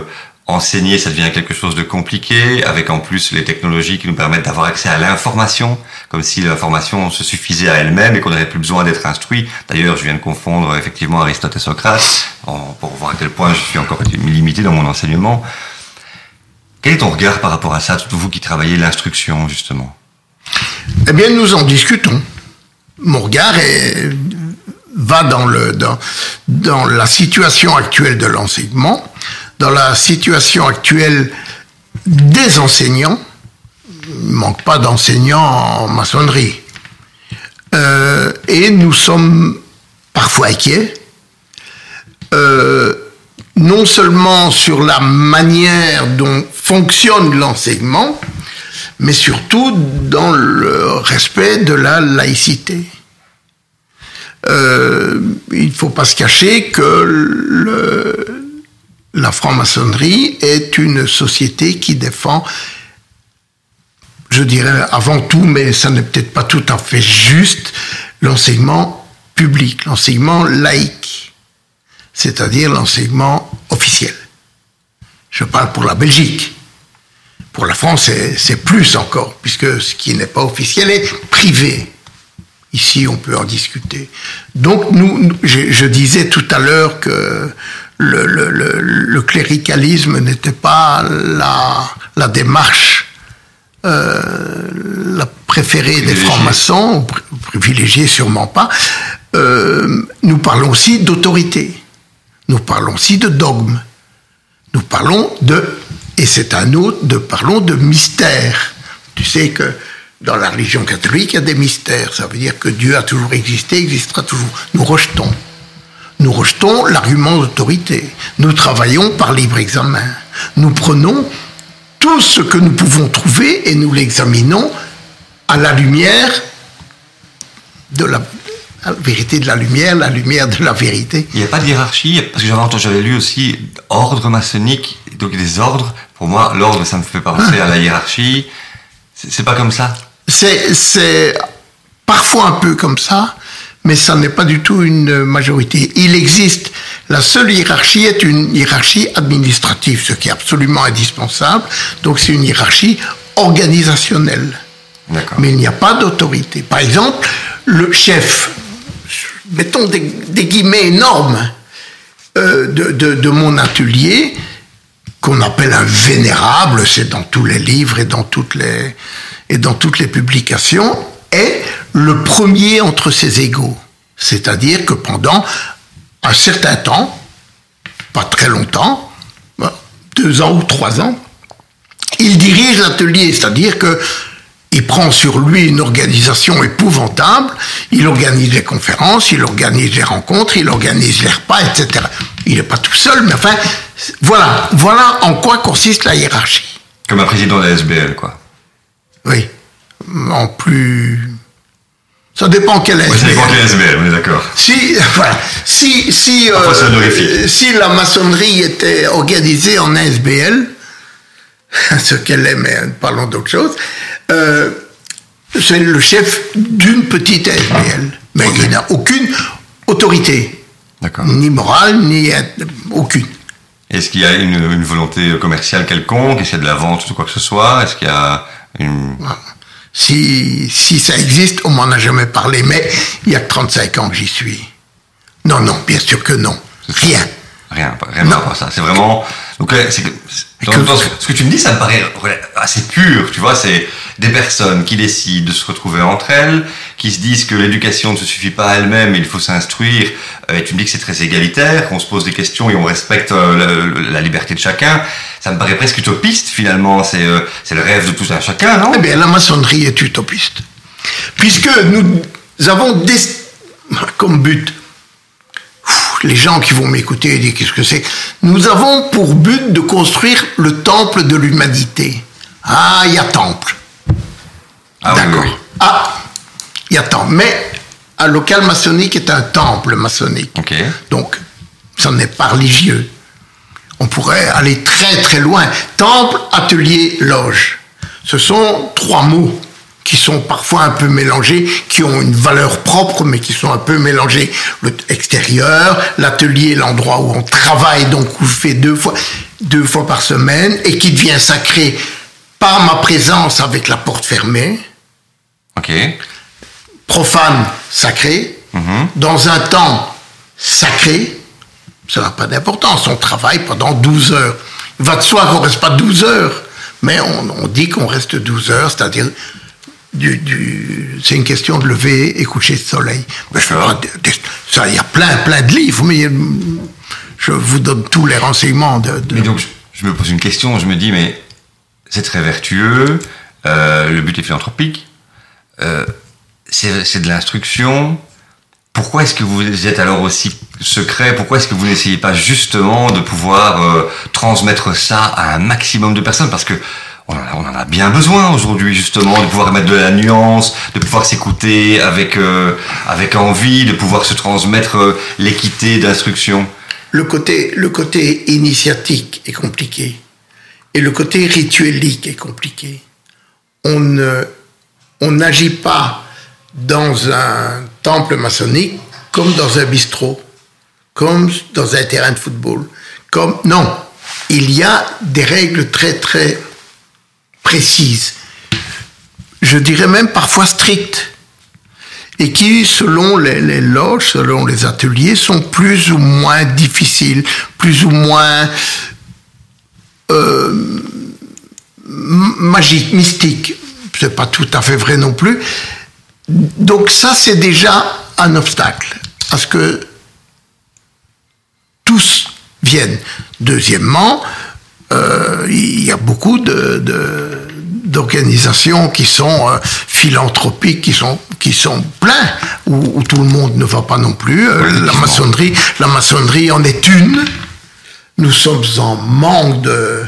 enseigner, ça devient quelque chose de compliqué, avec en plus les technologies qui nous permettent d'avoir accès à l'information, comme si l'information se suffisait à elle-même et qu'on n'avait plus besoin d'être instruit. D'ailleurs, je viens de confondre effectivement Aristote et Socrate, pour voir à quel point je suis encore limité dans mon enseignement. Quel est ton regard par rapport à ça, vous qui travaillez l'instruction, justement Eh bien, nous en discutons. Mon regard va dans, la situation actuelle de l'enseignement, dans la situation actuelle des enseignants, il ne manque pas d'enseignants en maçonnerie. Euh, et nous sommes parfois inquiets, euh, non seulement sur la manière dont fonctionne l'enseignement, mais surtout dans le respect de la laïcité. Euh, il ne faut pas se cacher que le, la franc-maçonnerie est une société qui défend, je dirais avant tout, mais ça n'est peut-être pas tout à fait juste, l'enseignement public, l'enseignement laïque, c'est-à-dire l'enseignement officiel. Je parle pour la Belgique. Pour la France, c'est plus encore, puisque ce qui n'est pas officiel est privé. Ici, on peut en discuter. Donc, nous, je disais tout à l'heure que le, le, le, cléricalisme n'était pas la, la démarche euh, la préférée des francs-maçons, privilégiée sûrement pas. Euh, nous parlons aussi d'autorité. Nous parlons aussi de dogme. Nous parlons de, et c'est un autre, de parlons de mystère. Tu sais que dans la religion catholique, il y a des mystères. Ça veut dire que Dieu a toujours existé, existera toujours. Nous rejetons. Nous rejetons l'argument d'autorité. Nous travaillons par libre examen. Nous prenons tout ce que nous pouvons trouver et nous l'examinons à la lumière de la, vérité de la lumière, la lumière de la vérité. Il n'y a pas de hiérarchie, parce que j'avais lu aussi ordre maçonnique, donc des ordres. Pour moi, l'ordre, ça me fait penser à la hiérarchie. C'est pas comme ça? C'est parfois un peu comme ça, mais ça n'est pas du tout une majorité. Il existe, la seule hiérarchie est une hiérarchie administrative, ce qui est absolument indispensable. Donc c'est une hiérarchie organisationnelle. Mais il n'y a pas d'autorité. Par exemple, le chef, mettons des, guillemets énormes, euh, de, mon atelier, qu'on appelle un vénérable, c'est dans tous les livres et dans toutes les, et dans toutes les publications, est le premier entre ses égaux. C'est-à-dire que pendant un certain temps, pas très longtemps, deux ans ou trois ans, il dirige l'atelier, c'est-à-dire que il prend sur lui une organisation épouvantable, il organise les conférences, il organise les rencontres, il organise les repas, etc. Il n'est pas tout seul, mais enfin, voilà, voilà en quoi consiste la hiérarchie. Comme un président de la SBL, quoi. Oui, en plus ça dépend quel SBL. ça dépend quel SBL, on est d'accord. Si, voilà, si, si, euh, si la maçonnerie était organisée en SBL, ce qu'elle est, mais parlons d'autre chose, euh, c'est le chef d'une petite SBL. Mais il n'a aucune autorité. Ni morale, ni aucune. Est-ce qu'il y a une, volonté commerciale quelconque Est-ce qu'il y a de la vente ou quoi que ce soit? Est-ce qu'il y a une... Si, si ça existe, on m'en a jamais parlé, mais il y a que 35 ans que j'y suis. Non, non, bien sûr que non. Rien. Rien, rien par ça. C'est vraiment. Donc, c'est ce que tu me dis, ça me paraît assez pur, tu vois. C'est des personnes qui décident de se retrouver entre elles, qui se disent que l'éducation ne se suffit pas à elle-même, il faut s'instruire. Euh, et tu me dis que c'est très égalitaire, qu'on se pose des questions et on respecte euh, la, liberté de chacun. Ça me paraît presque utopiste finalement. C'est euh, le rêve de tout un chacun, non? Eh bien, la maçonnerie est utopiste, puisque nous avons des, comme but les gens qui vont m'écouter disent qu'est-ce que c'est? Nous avons pour but de construire le temple de l'humanité. Ah, il y a temple. Ah, D'accord. Ah, il y a temple. Mais un local maçonnique est un temple maçonnique. Donc, ça n'est pas religieux. On pourrait aller très très loin. Temple, atelier, loge. Ce sont trois mots qui sont parfois un peu mélangés, qui ont une valeur propre, mais qui sont un peu mélangés. Le extérieur, l'atelier, l'endroit où on travaille, donc où on fait deux fois. deux fois par semaine et qui devient sacré par ma présence avec la porte fermée. Ok. Profane, sacré. Dans un temps sacré, ça n'a pas d'importance. On travaille pendant 12 heures. Il va de soi qu'on reste pas 12 heures, mais on, on dit qu'on reste 12 heures, c'est-à-dire c'est une question de lever et coucher le soleil. Il y a plein, plein de livres, mais euh, je vous donne tous les renseignements de, de- Mais donc, je, me pose une question, je me dis, mais c'est très vertueux, euh, le but est philanthropique, euh, c'est de l'instruction. Pourquoi est-ce que vous êtes alors aussi secret? Pourquoi est-ce que vous n'essayez pas justement de pouvoir transmettre ça à un maximum de personnes? Parce que on en a, on en a bien besoin aujourd'hui justement de pouvoir mettre de la nuance, de pouvoir s'écouter avec euh, avec envie, de pouvoir se transmettre euh, l'équité d'instruction. Le côté, le côté initiatique est compliqué. Et le côté rituelique est compliqué. On on n'agit pas dans un temple maçonnique comme dans un bistrot, comme dans un terrain de football. Non. Il y a des règles très, très précises. Je dirais même parfois strictes et qui, selon les, loges, selon les ateliers, sont plus ou moins difficiles, plus ou moins euh, magiques, mystiques. C'est pas tout à fait vrai non plus. Donc ça, c'est déjà un obstacle à ce que tous viennent. Deuxièmement, il y a beaucoup de, de- d'organisations qui sont euh, philanthropiques, qui sont qui sont pleins, où, où tout le monde ne va pas non plus. Euh, Oui, la maçonnerie, la maçonnerie en est une. Nous sommes en manque de,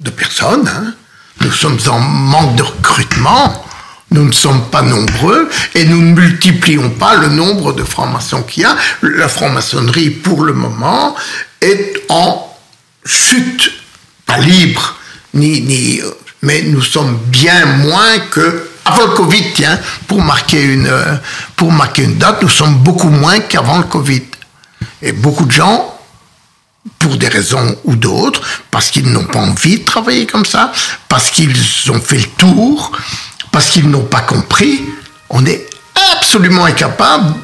de personnes. hein. Nous sommes en manque de recrutement. Nous ne sommes pas nombreux et nous ne multiplions pas le nombre de francs-maçons qu'il y a. La franc-maçonnerie, pour le moment, est en chute, pas libre, ni, ni, mais nous sommes bien moins que avant le Covid, tiens, pour marquer une, pour marquer une date, nous sommes beaucoup moins qu'avant le Covid. Et beaucoup de gens pour des raisons ou d'autres, parce qu'ils n'ont pas envie de travailler comme ça, parce qu'ils ont fait le tour, parce qu'ils n'ont pas compris, on est absolument incapable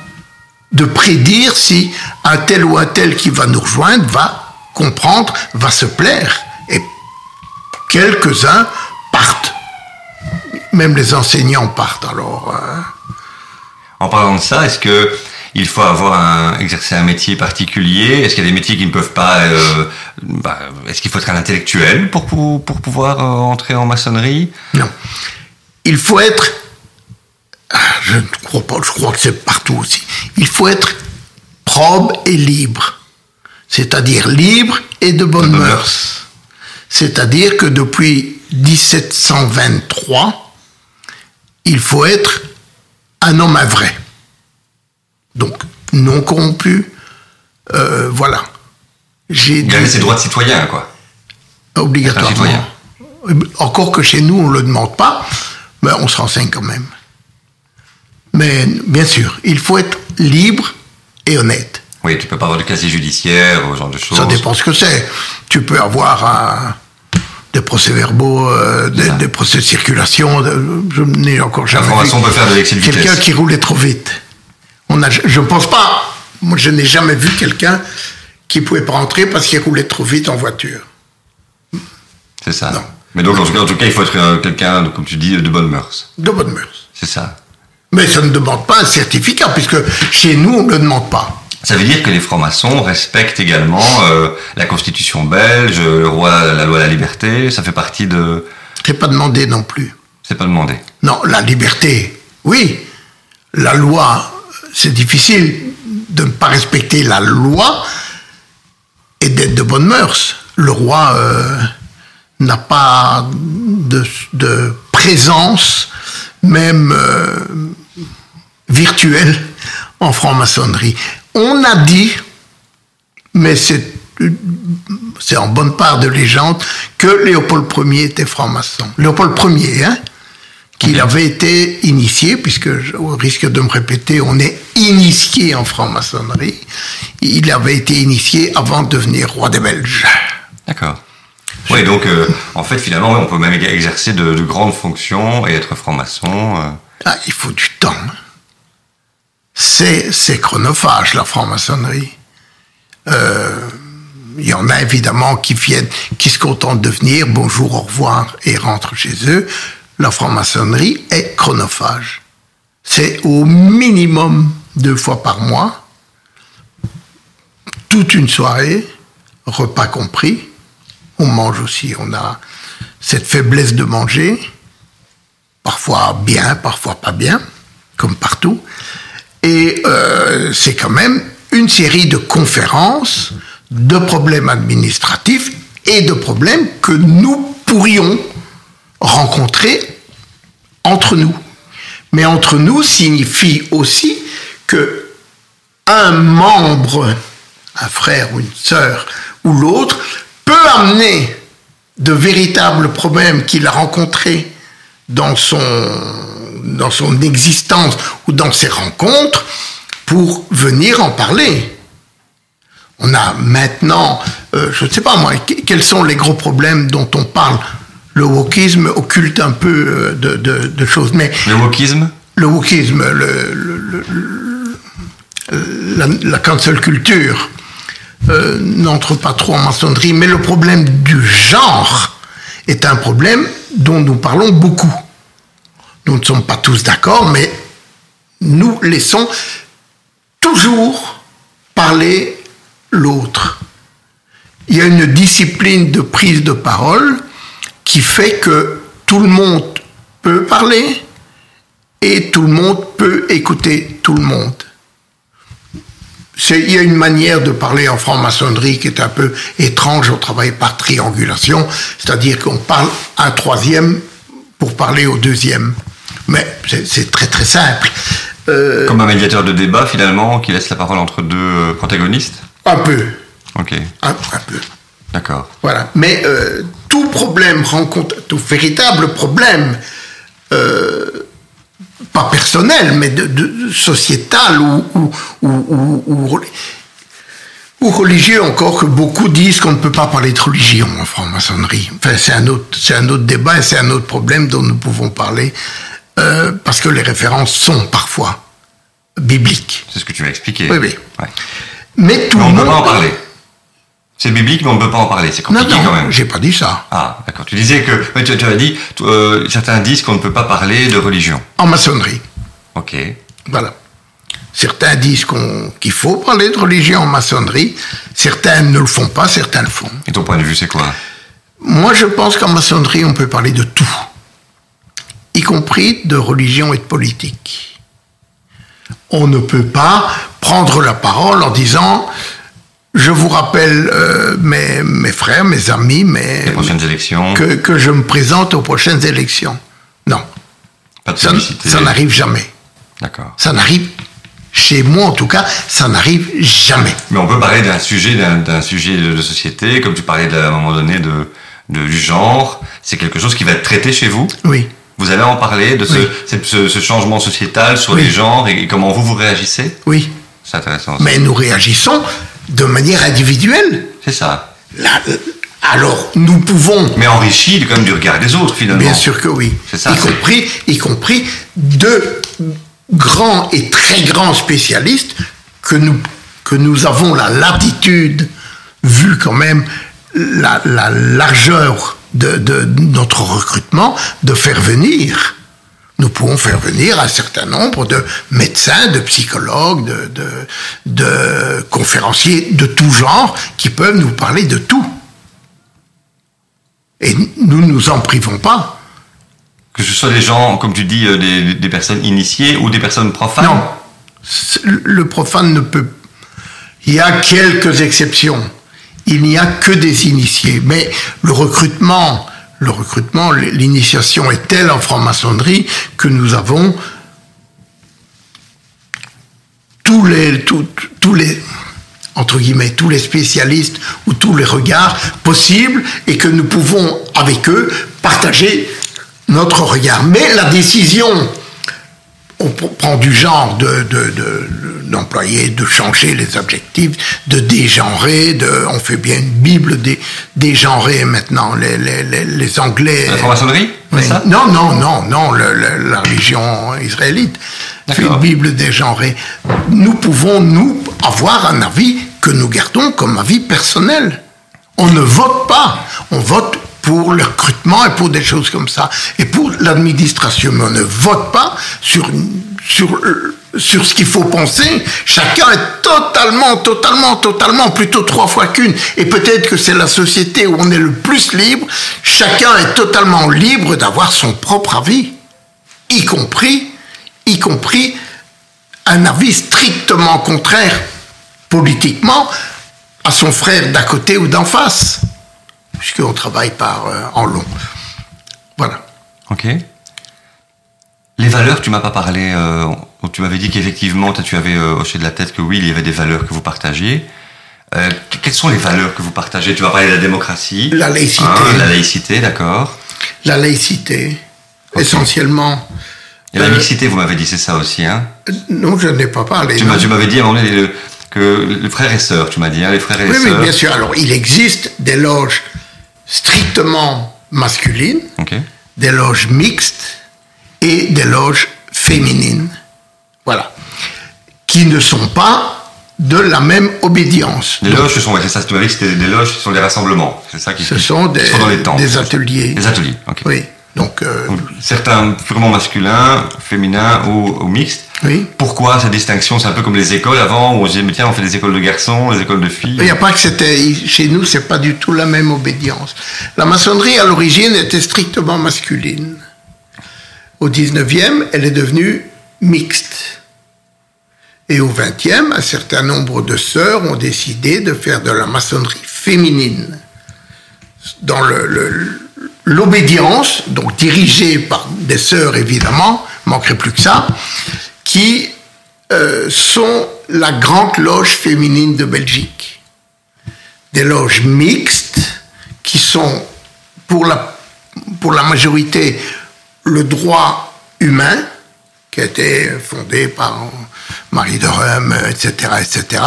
de prédire si un tel ou un tel qui va nous rejoindre va comprendre, va se plaire. Quelques-uns partent. Même les enseignants partent alors. euh, En parlant de ça, est-ce que il faut avoir un, exercer un métier particulier? Est-ce qu'il y a des métiers qui ne peuvent pas euh, bah, Est-ce qu'il faut être un intellectuel pour, pour, pour pouvoir euh, entrer en maçonnerie? Non. Il faut être. Je ne crois pas, je crois que c'est partout aussi. Il faut être probe et libre. C'est-à-dire libre et de bonnes mœurs. mœurs. C'est-à-dire que depuis 1723, il faut être un homme à vrai. Donc, non corrompu. euh, voilà. J'ai Gagner dit- ses droits de citoyen, quoi. Obligatoirement. Encore que chez nous, on ne le demande pas, mais on se renseigne quand même. Mais bien sûr, il faut être libre et honnête. Oui, tu peux pas avoir de casier judiciaire, ce genre de choses. Ça dépend ce que c'est. Tu peux avoir un- des procès-verbaux, euh, des, procès de circulation. de- je n'ai encore jamais vu quelqu'un qui roulait trop vite. On a, je ne pense pas. Moi, je n'ai jamais vu quelqu'un qui pouvait pas entrer parce qu'il roulait trop vite en voiture. C'est ça. Non. Mais donc, en tout cas, en tout cas, il faut être euh, quelqu'un, comme tu dis, de bonnes mœurs. De bonnes mœurs. C'est ça. Mais ça ne demande pas un certificat, puisque chez nous, on ne le demande pas. Ça veut dire que les francs-maçons respectent également euh, la Constitution belge, le roi, la loi de la liberté. Ça fait partie de. C'est pas demandé non plus. C'est pas demandé. Non, la liberté, oui. La loi, c'est difficile de ne pas respecter la loi et d'être de bonnes mœurs. Le roi euh, n'a pas de, de présence, même euh, virtuelle, en franc-maçonnerie. On a dit, mais c'est c'est en bonne part de légende, que Léopold Ier était franc-maçon. Léopold Ier, hein qu'il avait été initié, puisque je- au risque de me répéter, on est initié en franc-maçonnerie. Il avait été initié avant de devenir roi des Belges. D'accord. Oui, donc euh, en fait, finalement, on peut même exercer de, grandes fonctions et être franc-maçon. Euh. Ah, il faut du temps. C'est, chronophage, la franc-maçonnerie. Euh, il y en a évidemment qui viennent, qui se contentent de venir, bonjour, au revoir, et rentrent chez eux. La franc-maçonnerie est chronophage. C'est au minimum deux fois par mois, toute une soirée, repas compris. On mange aussi, on a cette faiblesse de manger, parfois bien, parfois pas bien, comme partout. Et euh, c'est quand même une série de conférences, de problèmes administratifs et de problèmes que nous pourrions rencontrer entre nous. Mais entre nous signifie aussi que un membre, un frère ou une sœur ou l'autre, peut amener de véritables problèmes qu'il a rencontrés dans son, dans son existence ou dans ses rencontres pour venir en parler. On a maintenant, euh, je ne sais pas moi, quels sont les gros problèmes dont on parle? Le wokisme occulte un peu euh, de, choses, mais... Le wokisme? Le wokisme, le, la, la, cancel culture euh, n'entre pas trop en maçonnerie, mais le problème du genre est un problème dont nous parlons beaucoup. Nous ne sommes pas tous d'accord, mais nous laissons toujours parler l'autre. Il y a une discipline de prise de parole qui fait que tout le monde peut parler et tout le monde peut écouter tout le monde. Il y a une manière de parler en franc-maçonnerie qui est un peu étrange, on travaille par triangulation, c'est-à-dire qu'on parle un troisième pour parler au deuxième. Mais c'est très très simple. Euh, Comme un médiateur de débat finalement qui laisse la parole entre deux euh, protagonistes Un peu. Ok. Un, peu. D'accord. Voilà. Mais euh, tout problème rencontre, tout véritable problème, pas personnel, mais de, sociétal ou, ou, ou, ou, religieux encore, que beaucoup disent qu'on ne peut pas parler de religion en franc-maçonnerie. Enfin, c'est un, autre, un autre débat et c'est un autre problème dont nous pouvons parler, euh, parce que les références sont parfois bibliques. C'est ce que tu m'as expliqué. Oui, oui. Mais tout le monde... peut pas en parler. C'est biblique, mais on ne peut pas en parler. C'est compliqué non, quand même. j'ai pas dit ça. Ah, d'accord. Tu disais que, tu, tu as dit, euh, certains disent qu'on ne peut pas parler de religion. En maçonnerie. Ok. Voilà. Certains disent qu'il faut parler de religion en maçonnerie. Certains ne le font pas, certains le font. Et ton point de vue, c'est quoi? Moi, je pense qu'en maçonnerie, on peut parler de tout, y compris de religion et de politique. On ne peut pas prendre la parole en disant je vous rappelle, euh, mes, mes, frères, mes amis, mes, Les prochaines élections. Que, que, je me présente aux prochaines élections. Non. Pas de ça, ça n'arrive jamais. D'accord. Ça n'arrive, chez moi en tout cas, ça n'arrive jamais. Mais on peut parler d'un sujet, d'un sujet de, société, comme tu parlais à un moment donné de, de du genre. C'est quelque chose qui va être traité chez vous? Oui. Vous allez en parler de ce, ce, changement sociétal sur les genres et, comment vous vous réagissez Oui. C'est intéressant. Mais nous réagissons de manière individuelle. C'est ça. alors, nous pouvons. Mais enrichi comme du regard des autres, finalement. Bien sûr que oui. C'est ça. Y compris, y compris de grands et très grands spécialistes que nous, que nous avons la latitude, vu quand même la, la largeur de, de, notre recrutement, de faire venir nous pouvons faire venir un certain nombre de médecins, de psychologues, de, de, conférenciers de tout genre qui peuvent nous parler de tout. Et nous ne nous en privons pas. Que ce soit des gens, comme tu dis, euh, des, des personnes initiées ou des personnes profanes Non. Le profane ne peut. Il y a quelques exceptions. Il n'y a que des initiés. Mais le recrutement l'initiation est telle en franc-maçonnerie que nous avons les, entre guillemets, tous les spécialistes ou tous les regards possibles et que nous pouvons, avec eux, partager notre regard. Mais la décision, on prend du genre de, d'employer, de, changer les objectifs, de dégenrer, de, on fait bien une Bible des, dégenrer maintenant, les, les, les, Anglais. La franc-maçonnerie Non, non, non, non, la religion israélite fait une Bible dégenrée. Nous pouvons, nous, avoir un avis que nous gardons comme avis personnel. On ne vote pas, on vote pour le recrutement et pour des choses comme ça. Et pour l'administration, on ne vote pas sur, sur, sur ce qu'il faut penser. Chacun est totalement, totalement, totalement, plutôt trois fois qu'une. Et peut-être que c'est la société où on est le plus libre. Chacun est totalement libre d'avoir son propre avis, y compris, y compris un avis strictement contraire politiquement à son frère d'à côté ou d'en face puisqu'on travaille par euh, en long. Voilà. Ok. Les valeurs, tu m'as pas parlé. Euh, tu m'avais dit qu'effectivement, tu avais euh, hoché de la tête que oui, il y avait des valeurs que vous partagiez. quelles sont les valeurs que vous partagez? Tu vas parler de la démocratie. La laïcité. Hein, la laïcité, d'accord. La laïcité, essentiellement. Et la mixité, vous m'avez dit, c'est ça aussi, hein? Non, je n'ai pas parlé. Tu m'avais dit à un moment donné que les frères et sœurs, tu m'as dit, hein, les frères et oui, sœurs. Oui, bien sûr. Alors, il existe des loges strictement masculines, des loges mixtes et des loges féminines. Voilà. Qui ne sont pas de la même obédience. Les loges, ce sont, c'est ça, tu m'as dit que des loges, ce sont des rassemblements. C'est ça qui Ce sont des, sont dans les temps, des ateliers. Des ateliers, ok. Oui. Donc, euh, certains purement masculins, féminins ou, ou mixtes. Oui. Pourquoi cette distinction C'est un peu comme les écoles avant où on disait mais tiens on fait des écoles de garçons, des écoles de filles. Il n'y a pas que c'était chez nous, c'est pas du tout la même obédience. La maçonnerie à l'origine était strictement masculine. Au 19e, elle est devenue mixte. Et au 20e, un certain nombre de sœurs ont décidé de faire de la maçonnerie féminine. Dans le, l'obédience, donc dirigée par des sœurs évidemment, manquerait plus que ça, qui euh, sont la grande loge féminine de Belgique. Des loges mixtes qui sont pour la, pour la majorité le droit humain, qui a été fondé par Marie de Rome, etc., etc.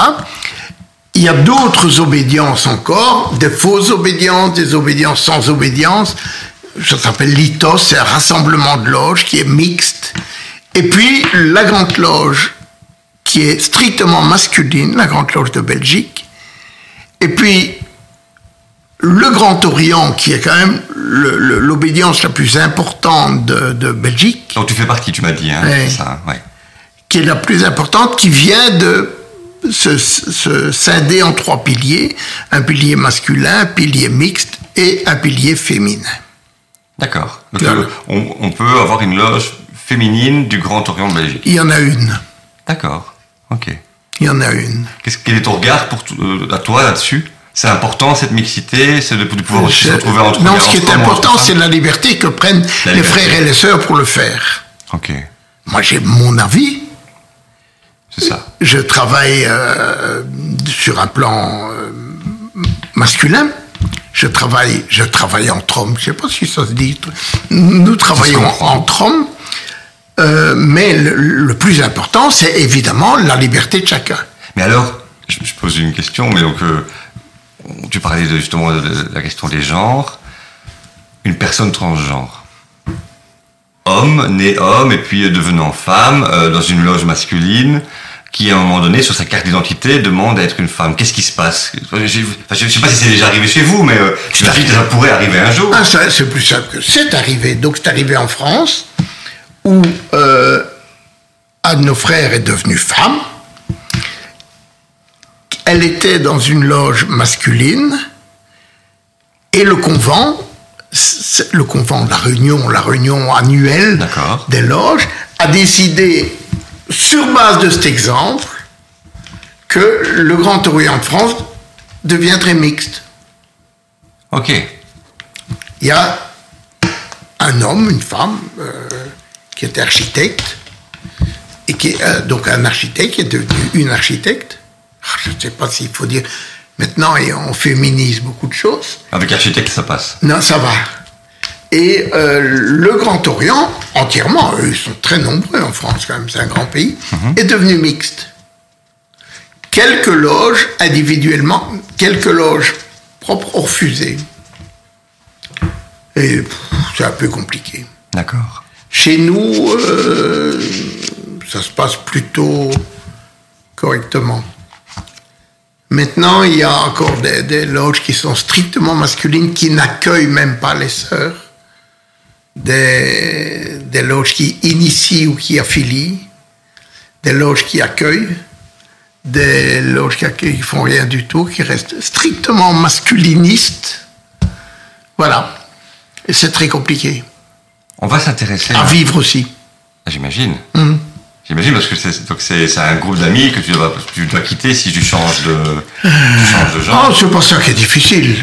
Il y a d'autres obédiences encore, des fausses obédiences, des obédiences sans obédience. Ça s'appelle l'ITOS, c'est un rassemblement de loges qui est mixte. Et puis la Grande Loge, qui est strictement masculine, la Grande Loge de Belgique. Et puis le Grand Orient, qui est quand même l'obédience la plus importante de, Belgique. Donc tu fais partie, tu m'as dit, hein, ça, ouais. Qui est la plus importante, qui vient de se, scinder en trois piliers, un pilier masculin, un pilier mixte et un pilier féminin. D'accord. Donc euh, on, peut avoir une loge féminine du Grand Orient de Belgique. Il y en a une. D'accord. Ok. Il y en a une. Qu'est-ce, quel est ton regard pour euh, à toi là-dessus? C'est important cette mixité, c'est de, pouvoir se retrouver entre Non, ce qui est important, c'est la liberté que prennent les frères et les sœurs pour le faire. Ok. Moi, j'ai mon avis. C'est ça. Je travaille euh, sur un plan euh, masculin. Je travaille, je travaille en trom. Je sais pas si ça se dit. Nous travaillons en trom. Euh, mais le, plus important, c'est évidemment la liberté de chacun. Mais alors, je, pose une question, mais donc, tu parlais justement de la question des genres. Une personne transgenre homme, né homme, et puis devenant femme, dans une loge masculine, qui à un moment donné, sur sa carte d'identité, demande à être une femme. Qu'est-ce qui se passe? Je ne sais pas si c'est déjà arrivé chez vous, mais euh, j'imagine que ça pourrait arriver un jour. Ah, c'est plus simple que c'est arrivé. Donc c'est arrivé en France, où euh, un de nos frères est devenu femme. Elle était dans une loge masculine, et le convent, le convent, la réunion, la réunion annuelle des loges, a décidé sur base de cet exemple, que le Grand Orient de France deviendrait mixte. Ok. Il y a un homme, une femme, euh, qui était architecte, et qui est euh, donc un architecte qui est devenu une architecte. Ah, je ne sais pas s'il faut dire. Maintenant, on féminise beaucoup de choses. Avec architecte, ça passe. Non, ça va. Et euh, le Grand Orient entièrement, eux, ils sont très nombreux en France quand même, c'est un grand pays, est devenu mixte. Quelques loges individuellement, quelques loges propres ont refusé. Et c'est un peu compliqué. D'accord. Chez nous, euh, ça se passe plutôt correctement. Maintenant, il y a encore des, des loges qui sont strictement masculines, qui n'accueillent même pas les sœurs. Des, des loges qui initient ou qui affilient. Des loges qui accueillent. Des loges qui accueillent, qui font rien du tout, qui restent strictement masculinistes. Voilà. Et c'est très compliqué. On va s'intéresser. À vivre aussi. Ah, J'imagine. Mhm. J'imagine parce que c'est donc c'est c'est un groupe d'amis que tu dois tu dois quitter si tu changes de tu changes de genre. Oh, c'est pas ça qui est difficile.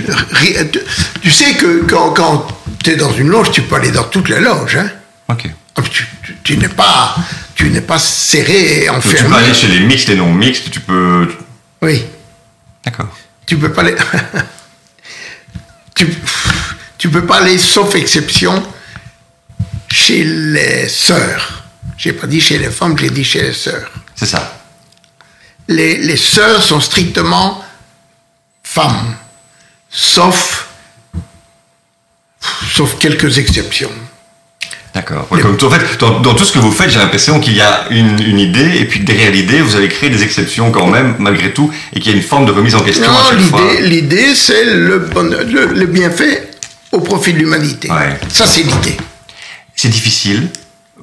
Tu sais que quand, quand tu es dans une loge, tu peux aller dans toutes les loges. Hein. Ok. Tu, tu- tu n'es pas, tu n'es pas serré et Donc, tu peux enfermé. aller chez les mixtes, les non mixtes, tu peux. Oui, D'accord. tu peux pas aller. tu, tu peux pas aller, sauf exception, chez les sœurs. J'ai pas dit chez les femmes, j'ai dit chez les sœurs. C'est ça. les, les sœurs sont strictement femmes, sauf, sauf quelques exceptions. D'accord. Ouais, en fait, dans, dans tout ce que vous faites, j'ai l'impression qu'il y a une, une idée, et puis derrière l'idée, vous allez créer des exceptions quand même, malgré tout, et qu'il y a une forme de remise en question à Non, chaque fois. l'idée, c'est le, bonheur- le, le bienfait au profit de l'humanité. Ouais. Ça, c'est l'idée. C'est difficile,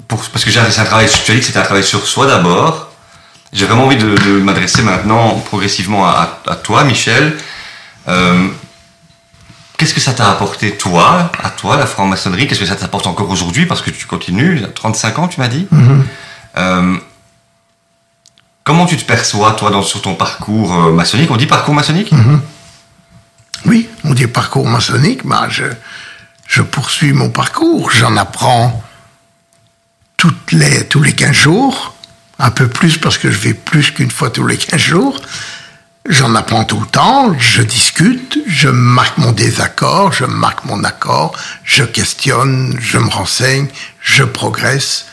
pour, parce que j'ai un travail, tu as dit que c'était un travail sur soi d'abord. J'ai vraiment envie de, de m'adresser maintenant progressivement à, à- à toi, Michel. Euh, Qu'est-ce que ça t'a apporté, toi, à toi, la franc-maçonnerie? Qu'est-ce que ça t'apporte encore aujourd'hui? Parce que tu continues, 35 ans, tu m'as dit. Euh, comment tu te perçois, toi, dans, sur ton parcours euh, maçonnique? On dit parcours maçonnique? Oui, on dit parcours maçonnique, bah, je, je poursuis mon parcours, j'en apprends toutes les, tous les 15 jours, un peu plus parce que je vais plus qu'une fois tous les 15 jours. J'en apprends tout le temps, je discute, je marque mon désaccord, je marque mon accord, je questionne, je me renseigne, je progresse.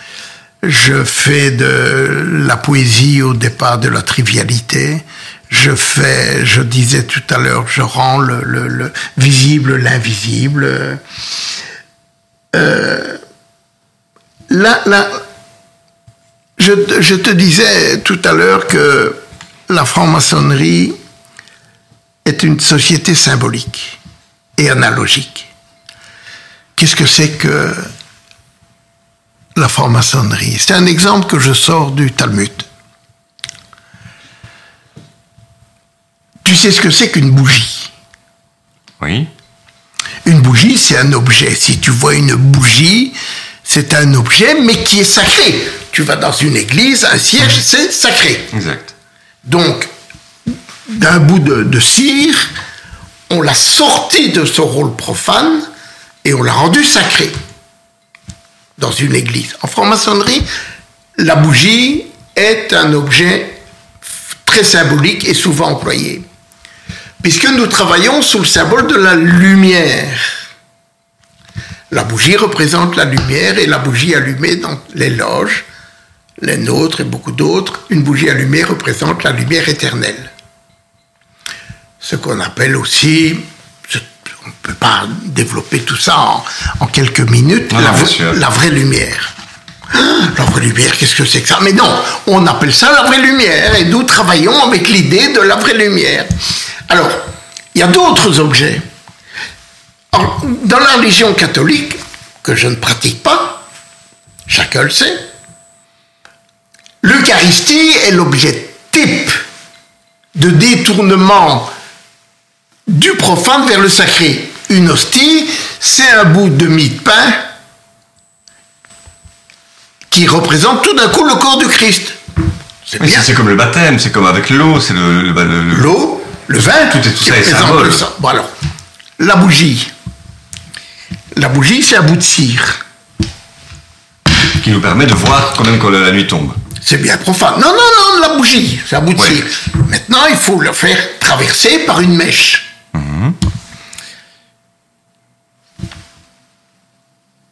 Je fais de la poésie au départ de la trivialité. Je fais, je disais tout à l'heure, je rends le, le- le visible l'invisible. Euh, là, je te disais tout à l'heure que la franc-maçonnerie est une société symbolique et analogique. Qu'est-ce que c'est que la franc-maçonnerie? C'est un exemple que je sors du Talmud. Tu sais ce que c'est qu'une bougie? Oui. Une bougie, c'est un objet. Si tu vois une bougie, c'est un objet, mais qui est sacré. Tu vas dans une église, un siège, c'est sacré. Exact. Donc, d'un bout de, cire, on l'a sorti de son rôle profane et on l'a rendu sacré dans une église. En franc-maçonnerie, la bougie est un objet très symbolique et souvent employé. Puisque nous travaillons sous le symbole de la lumière. La bougie représente la lumière et la bougie allumée dans les loges, les nôtres et beaucoup d'autres, une bougie allumée représente la lumière éternelle. Ce qu'on appelle aussi, on ne peut pas développer tout ça en, en quelques minutes, Non, la, vraie- sûr. la vraie lumière. Ah, La vraie lumière, qu'est-ce que c'est que ça? Mais non, on appelle ça la vraie lumière et nous travaillons avec l'idée de la vraie lumière. Alors, il y a d'autres objets. Alors, dans la religion catholique, que je ne pratique pas, chacun le sait, l'Eucharistie est l'objet type de détournement du profane vers le sacré. Une hostie, c'est un bout de mie de pain qui représente tout d'un coup le corps du Christ. C'est bien. comme le baptême, c'est comme avec l'eau, c'est le, le- le- le- L'eau, le vin, Tout est- tout ça est symbole. Bon alors, la bougie. La bougie, c'est un bout de cire. qui nous permet de voir quand même quand la nuit tombe. C'est bien profane. Non, non, non, la bougie, bout de Ouais. Maintenant, il faut le faire traverser par une mèche.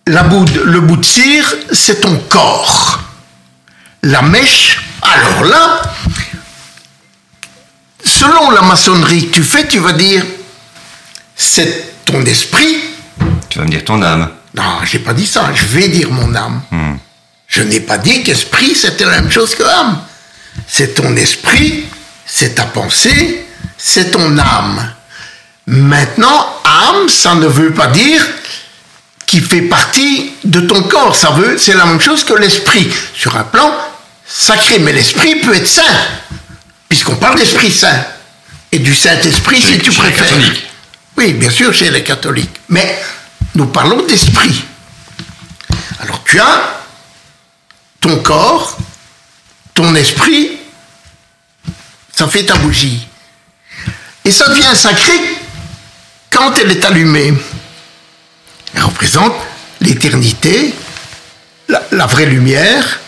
la bout de- le bout de cire, c'est ton corps. La mèche, alors là, selon la maçonnerie que tu fais, tu vas dire, c'est ton esprit. Tu vas me dire ton âme. Non, j'ai pas dit ça, je vais dire mon âme. Je n'ai pas dit qu'esprit, c'était la même chose que âme. C'est ton esprit, c'est ta pensée, c'est ton âme. Maintenant, âme, ça ne veut pas dire qu'il fait partie de ton corps. Ça veut, c'est la même chose que l'esprit, sur un plan sacré. Mais l'esprit peut être saint, puisqu'on parle d'esprit saint. Et du Saint-Esprit, si tu préfères. Oui, bien sûr, chez les catholiques. Mais nous parlons d'esprit. Alors tu as ton corps, ton esprit, ça fait ta bougie. Et ça devient sacré quand elle est allumée. Elle représente l'éternité, la, vraie lumière,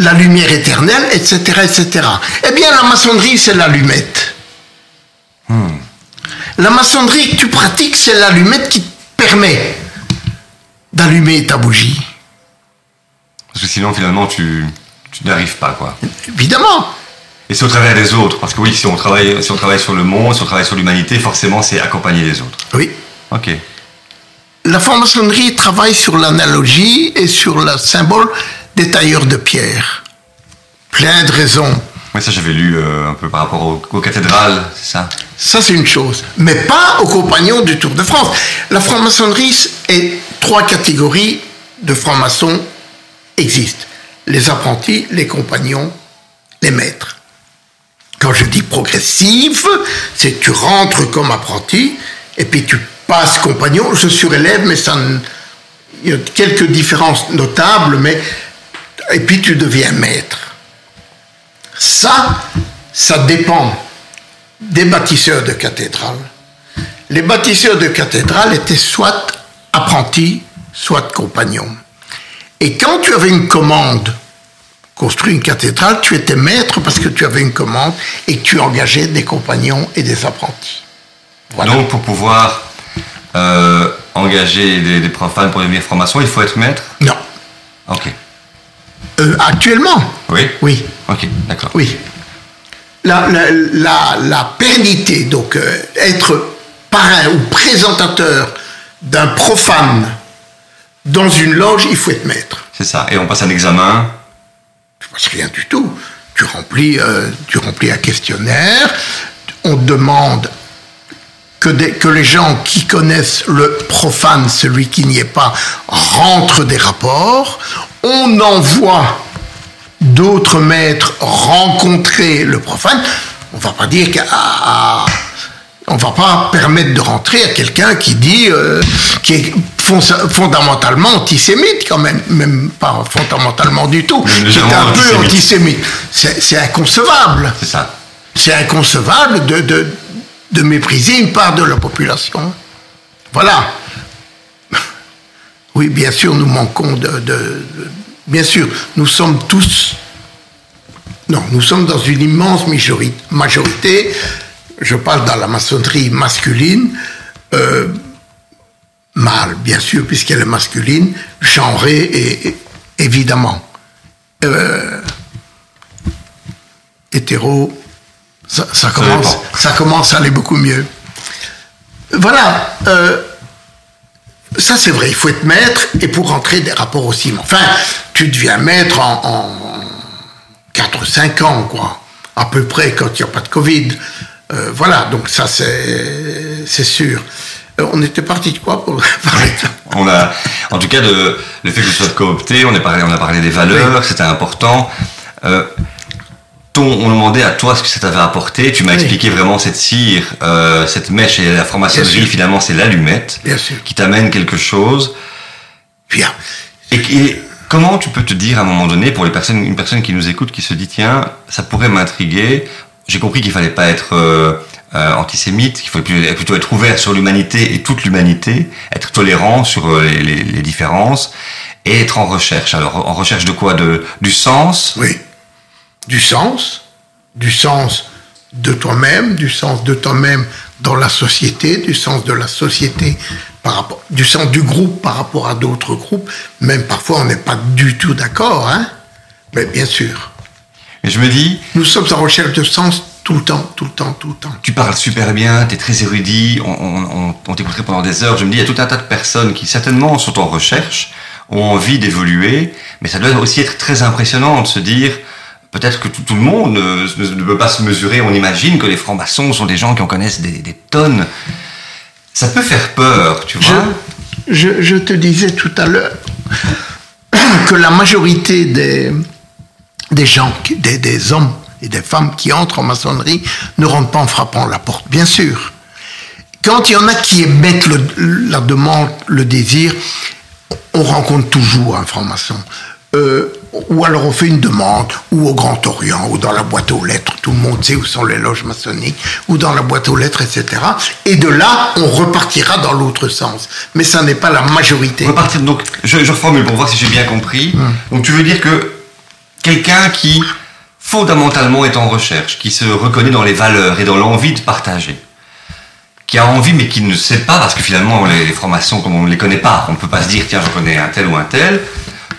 la lumière éternelle, etc., etc. Eh bien, la maçonnerie, c'est l'allumette. La maçonnerie que tu pratiques, c'est l'allumette qui te permet d'allumer ta bougie. Parce que sinon, finalement, tu, tu n'y arrives pas, quoi. Évidemment. Et c'est au travers des autres. Parce que oui, si on travaille, si on travaille sur le monde, si on travaille sur l'humanité, forcément, c'est accompagner les autres. Oui. Ok. La franc-maçonnerie travaille sur l'analogie et sur le symbole des tailleurs de pierre. Plein de raisons. Oui, ça, j'avais lu euh, un peu par rapport aux, aux cathédrales, c'est ça? Ça, c'est une chose. Mais pas aux compagnons du Tour de France. La franc-maçonnerie et trois catégories de francs-maçons existent. Les apprentis, les compagnons, les maîtres. Quand je dis progressive, c'est que tu rentres comme apprenti et puis tu passes compagnon. Je surélève, mais ça il y a quelques différences notables, mais et puis tu deviens maître. Ça, ça dépend des bâtisseurs de cathédrales. Les bâtisseurs de cathédrales étaient soit apprentis, soit compagnons. Et quand tu avais une commande, construire une cathédrale, tu étais maître parce que tu avais une commande et que tu engageais des compagnons et des apprentis. Voilà. Donc, pour pouvoir euh, engager des, profanes pour devenir franc-maçon, il faut être maître? Non. Ok. Euh, actuellement, Oui oui. Ok, d'accord. Oui. La, la, la, la pérennité, donc euh, être parrain ou présentateur d'un profane dans une loge, il faut être maître. C'est ça. Et on passe un examen. Tu passes rien du tout. Tu remplis, euh, tu remplis un questionnaire, on demande que, des- que les gens qui connaissent le profane, celui qui n'y est pas, rentrent des rapports. On envoie d'autres maîtres rencontrer le profane. On va pas dire qu'à on va pas permettre de rentrer à quelqu'un qui dit euh, qui est fon- fondamentalement antisémite quand même, même pas fondamentalement du tout, qui est un peu antisémite. C'est inconcevable. C'est ça. C'est inconcevable de, de, de mépriser une part de la population. Voilà. Oui, bien sûr, nous manquons de, de- de- Bien sûr, nous sommes tous... Non, nous sommes dans une immense majori- majorité. Je parle dans la maçonnerie masculine. euh, mâle, bien sûr, puisqu'elle est masculine, genrée, et, et- évidemment. Euh, hétéro, ça, ça commence, ça commence à aller beaucoup mieux. Voilà. euh, ça, c'est vrai, il faut être maître et pour rentrer des rapports aussi. Mais Enfin, tu deviens maître en, en 4 ou 5 ans, quoi. À peu près, quand il n'y a pas de Covid. Euh, voilà, donc ça, c'est c'est sûr. Euh, on était parti de quoi pour parler de ça On a, en tout cas, de, le fait que ce soit coopté, on a parlé, on a parlé des valeurs, c'était important. Euh, ton, on demandait à toi ce que ça t'avait apporté. Tu m'as Oui. expliqué vraiment cette cire, euh, cette mèche et la franc-maçonnerie. Finalement, c'est l'allumette Bien sûr. qui t'amène quelque chose. Bien. Et, et comment tu peux te dire à un moment donné, pour les personnes, une personne qui nous écoute, qui se dit tiens, ça pourrait m'intriguer. J'ai compris qu'il fallait pas être euh, euh, antisémite, qu'il fallait plutôt- être ouvert sur l'humanité et toute l'humanité, être tolérant sur euh, les, les- les différences et être en recherche. Alors en recherche de quoi? De du sens? Oui. Du sens, du sens de toi-même, du sens de toi-même dans la société, du sens de la société, par rapport, du sens du groupe par rapport à d'autres groupes. Même parfois, on n'est pas du tout d'accord, hein mais bien sûr. Mais je me dis... Nous sommes en recherche de sens tout le temps, tout le temps, tout le temps. Tu parles super bien, tu es très érudit, on, on t'écouterait pendant des heures. Je me dis, il y a tout un tas de personnes qui certainement sont en recherche, ont envie d'évoluer, mais ça doit aussi être très impressionnant de se dire, peut-être que tout, le monde ne, peut pas se mesurer. On imagine que les francs-maçons sont des gens qui en connaissent des, tonnes. Ça peut faire peur, tu vois. Je, te disais tout à l'heure que la majorité des, des gens, des, des, hommes et des femmes qui entrent en maçonnerie ne rentrent pas en frappant la porte, bien sûr. Quand il y en a qui émettent la demande, le désir, on rencontre toujours un franc-maçon. Euh, ou alors on fait une demande, ou au Grand Orient, ou dans la boîte aux lettres, tout le monde sait où sont les loges maçonniques, ou dans la boîte aux lettres, etc. Et de là, on repartira dans l'autre sens. Mais ça n'est pas la majorité. Repartir, donc, je, je reformule pour voir si j'ai bien compris. Hum. Donc tu veux dire que quelqu'un qui fondamentalement est en recherche, qui se reconnaît dans les valeurs et dans l'envie de partager, qui a envie mais qui ne sait pas, parce que finalement les, les francs-maçons, comme on ne les connaît pas, on ne peut pas se dire, tiens, je connais un tel ou un tel,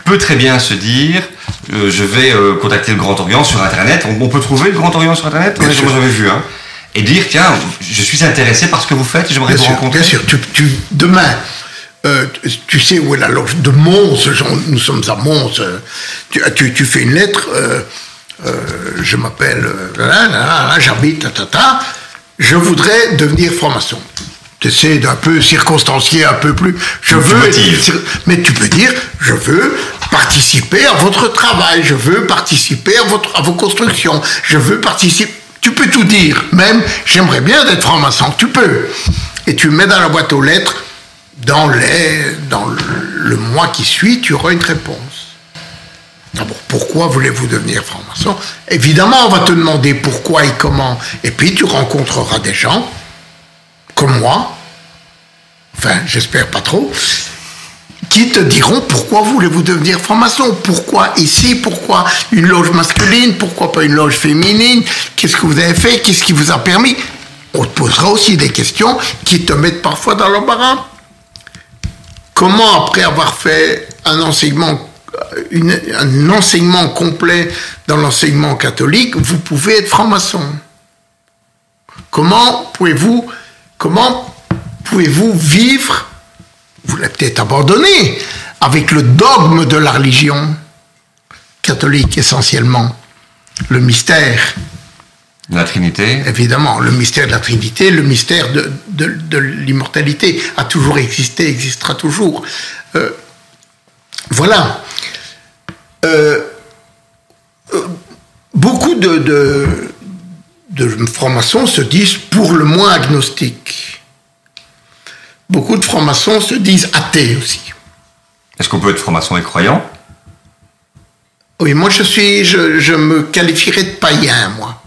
peut très bien se dire euh, je vais euh, contacter le Grand Orient sur Internet. On, peut trouver le Grand Orient sur Internet? Moi, j'avais vu. Hein. Et dire tiens, je suis intéressé par ce que vous faites, j'aimerais vous rencontrer. Bien sûr, tu, demain. Euh, tu sais où est la loge de Mons, nous sommes à Mons. Tu, tu, fais une lettre, je m'appelle, j'habite, je voudrais devenir franc-maçon essaies d'un peu circonstancier un peu plus. Je veux, mais tu peux dire, je veux participer à votre travail, je veux participer à votre, à vos constructions, je veux participer. Tu peux tout dire, même j'aimerais bien être franc-maçon, tu peux. Et tu mets dans la boîte aux lettres, dans les, dans le, mois qui suit, tu auras une réponse. D'abord, pourquoi voulez-vous devenir franc-maçon? Évidemment, on va te demander pourquoi et comment. Et puis, tu rencontreras des gens comme moi, enfin j'espère pas trop, qui te diront pourquoi voulez-vous devenir franc-maçon? Pourquoi ici? Pourquoi une loge masculine? Pourquoi pas une loge féminine? Qu'est-ce que vous avez fait? Qu'est-ce qui vous a permis? On te posera aussi des questions qui te mettent parfois dans l'embarras. Comment, après avoir fait un enseignement, un enseignement complet dans l'enseignement catholique, vous pouvez être franc-maçon. Comment pouvez-vous Comment pouvez-vous vivre, vous l'avez peut-être abandonné, avec le dogme de la religion catholique essentiellement, le mystère? La Trinité. Évidemment, le mystère de la Trinité, le mystère de, l'immortalité a toujours existé, existera toujours. Euh, voilà. Euh, euh, beaucoup de, de francs-maçons se disent pour le moins agnostiques. Beaucoup de francs-maçons se disent athées aussi. Est-ce qu'on peut être franc-maçon et croyant? Oui, moi je suis, je, me qualifierais de païen, moi.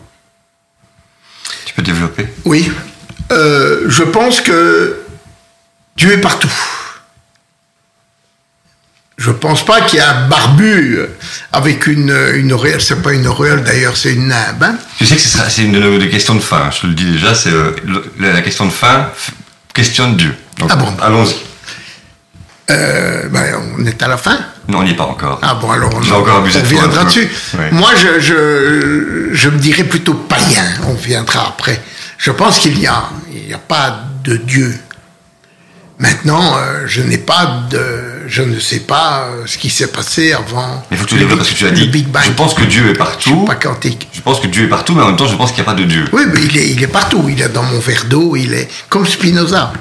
Tu peux développer? Oui. Euh, je pense que Dieu est partout. Je pense pas qu'il y a un barbu avec une, une auréole. C'est pas une auréole d'ailleurs, c'est une nimbe. Hein. tu sais que c'est une de nos questions de fin. Je te le dis déjà, c'est euh, la question de fin questionne Dieu. ah bon? Allons-y. Euh, ben, on est à la fin? Non, on n'y est pas encore. Ah bon, alors on, encore abusé on viendra dessus. Moi, je, je, je, me dirais plutôt païen. On viendra après. Je pense qu'il n'y a, il a pas de Dieu. Maintenant, euh, je n'ai pas de, je ne sais pas euh, ce qui s'est passé avant. Il faut que tu développes parce que tu as dit. Big Bang. Je pense que Dieu est partout. pas quantique. Je pense que Dieu est partout, mais en même temps, je pense qu'il n'y a pas de Dieu. Oui, mais il est, il est partout. Il est dans mon verre d'eau. Il est comme Spinoza.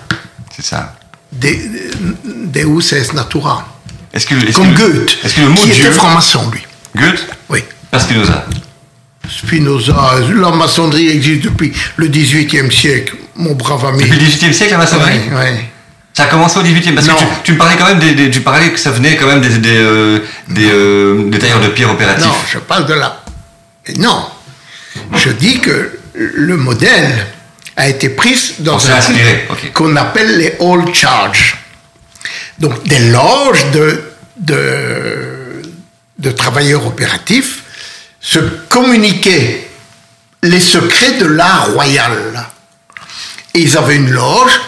C'est ça. De, Deus es natura. Est-ce que, est comme Goethe. Est-ce que le mot qui Dieu. était franc-maçon, lui. Goethe Oui. Pas Spinoza. Spinoza, la maçonnerie existe depuis le XVIIIe siècle, mon brave ami. Depuis le XVIIIe siècle, la maçonnerie Oui, oui. Ça a commencé au 18e parce que tu, me parlais quand même des, tu parlais que ça venait quand même des des, euh, euh, des, tailleurs de pierre opératifs. Non, je parle de là. Non, je dis que le modèle a été pris dans un qu'on appelle les all charge. Donc des loges de, de, de travailleurs opératifs se communiquaient les secrets de l'art royal Et ils avaient une loge,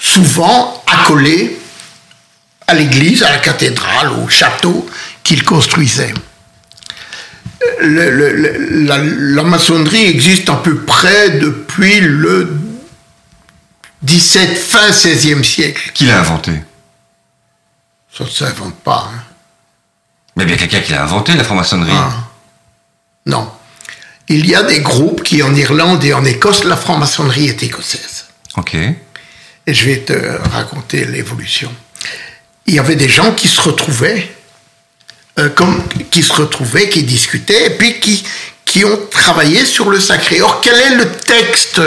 souvent accolée à l'église, à la cathédrale, au château qu'ils construisaient. la, maçonnerie existe à peu près depuis le 17, fin 16e siècle. Qui l'a inventé? Ça ne s'invente pas. Hein. Mais bien quelqu'un qui l'a inventé, la franc-maçonnerie. Ah. Non. Il y a des groupes qui, en Irlande et en Écosse, la franc-maçonnerie est écossaise. Ok. Je vais te raconter l'évolution. Il y avait des gens qui se retrouvaient, euh, qui se retrouvaient, qui discutaient, et puis qui, qui ont travaillé sur le sacré. Or, quel est le texte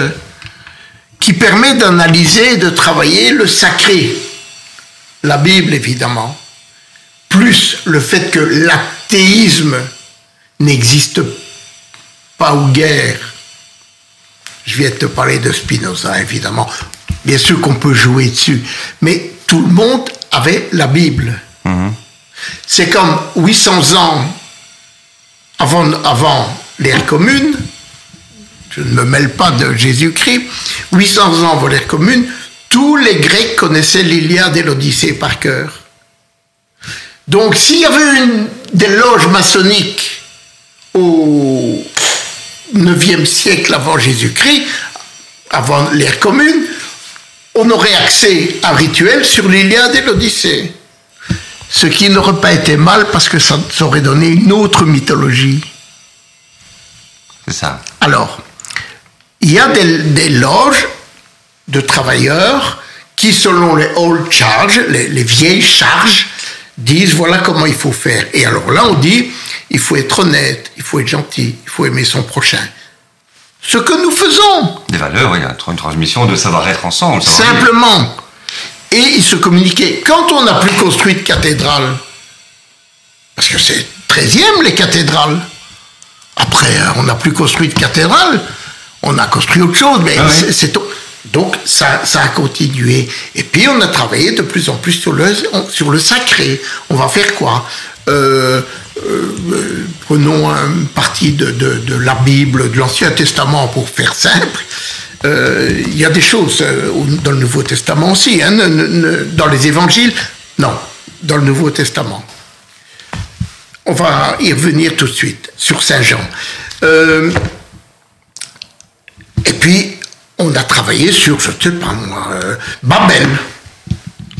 qui permet d'analyser et de travailler le sacré? La Bible, évidemment. Plus le fait que l'athéisme n'existe pas ou guère. Je viens de te parler de Spinoza, évidemment. Bien sûr qu'on peut jouer dessus. Mais tout le monde avait la Bible. Mhm. C'est comme 800 ans avant, avant l'ère commune, je ne me mêle pas de Jésus-Christ, 800 ans avant l'ère commune, tous les Grecs connaissaient l'Iliade et l'Odyssée par cœur. Donc s'il y avait une, des loges maçonniques au 9e siècle avant Jésus-Christ, avant l'ère commune, on aurait accès à un rituel sur l'Iliade et l'Odyssée. Ce qui n'aurait pas été mal parce que ça aurait donné une autre mythologie. C'est ça. Alors, il y a des, loges de travailleurs qui, selon les old charges, les, vieilles charges, disent voilà comment il faut faire. Et alors là, on dit il faut être honnête, il faut être gentil, il faut aimer son prochain. Ce que nous faisons. Des valeurs, il y a une transmission de savoir-être ensemble. Simplement. Et ils se communiquaient. Quand on n'a plus construit de cathédrale, parce que c'est 13e les cathédrales, après on n'a plus construit de cathédrale, on a construit autre chose, mais ah c'est donc ça, ça, a continué. Et puis on a travaillé de plus en plus sur le, sur le sacré. On va faire quoi? Euh, euh, Prenons une partie de, de, la Bible, de l'Ancien Testament pour faire simple. Euh, il y a des choses dans le Nouveau Testament aussi, hein, dans les évangiles. Non, dans le Nouveau Testament. On va y revenir tout de suite sur Saint Jean. Et puis, on a travaillé sur, je ne sais pas moi, euh, Babel.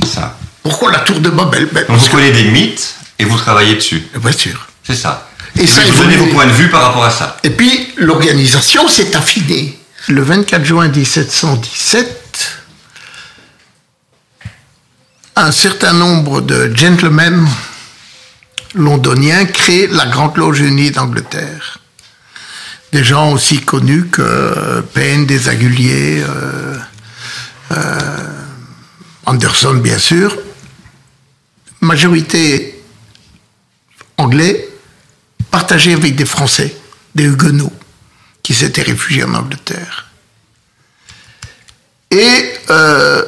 Ça. Pourquoi la tour de Babel? Ben, vous connaissez des mythes et vous travaillez dessus. Bien sûr. C'est ça. Et, ça, vous donnez vos points de vue par rapport à ça. Et puis, l'organisation s'est affinée. Le 24 juin 1717, un certain nombre de gentlemen londoniens créent la Grande Loge Unie d'Angleterre des gens aussi connus que Payne, Desaguliers, euh, euh, Anderson bien sûr, majorité anglais, partagée avec des Français, des Huguenots, qui s'étaient réfugiés en Angleterre. Et euh,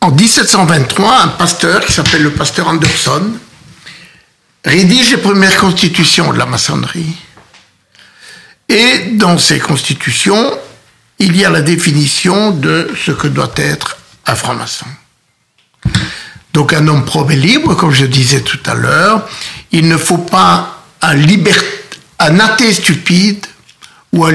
en 1723, un pasteur qui s'appelle le pasteur Anderson rédige les premières constitutions de la maçonnerie. Et dans ces constitutions, il y a la définition de ce que doit être un franc-maçon. Donc un homme probe et libre, comme je disais tout à l'heure, il ne faut pas un, un athée stupide ou un,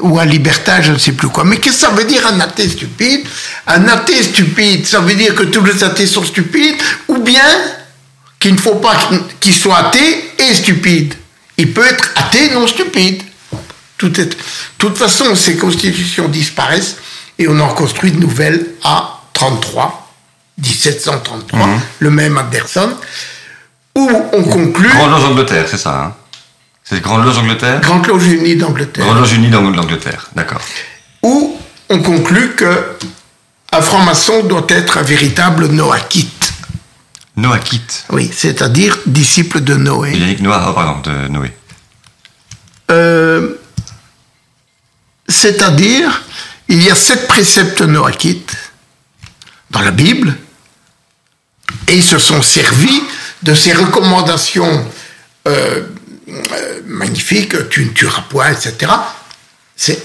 ou un libertin, je ne sais plus quoi. Mais qu'est-ce que ça veut dire un athée stupide? Un athée stupide, ça veut dire que tous les athées sont stupides, ou bien qu'il ne faut pas qu'il soit athée et stupide. Il peut être athée non stupide. Tout est... De toute façon, ces constitutions disparaissent et on en construit de nouvelles à 33, 1733, mhm. le même Anderson, où on conclut. Grande Loge d'Angleterre, c'est ça hein C'est Grande Loge d'Angleterre Grande Loge Unie d'Angleterre. Grande Loge Unie d'Angleterre, d'accord. Où on conclut que un franc-maçon doit être un véritable noachite. Noachite Oui, c'est-à-dire disciple de Noé. Il a dit Noah, oh, pardon, de Noé. Euh, c'est-à-dire, il y a sept préceptes noachites dans la Bible, et ils se sont servis de ces recommandations euh, euh, magnifiques, tu ne tueras point, etc. C'est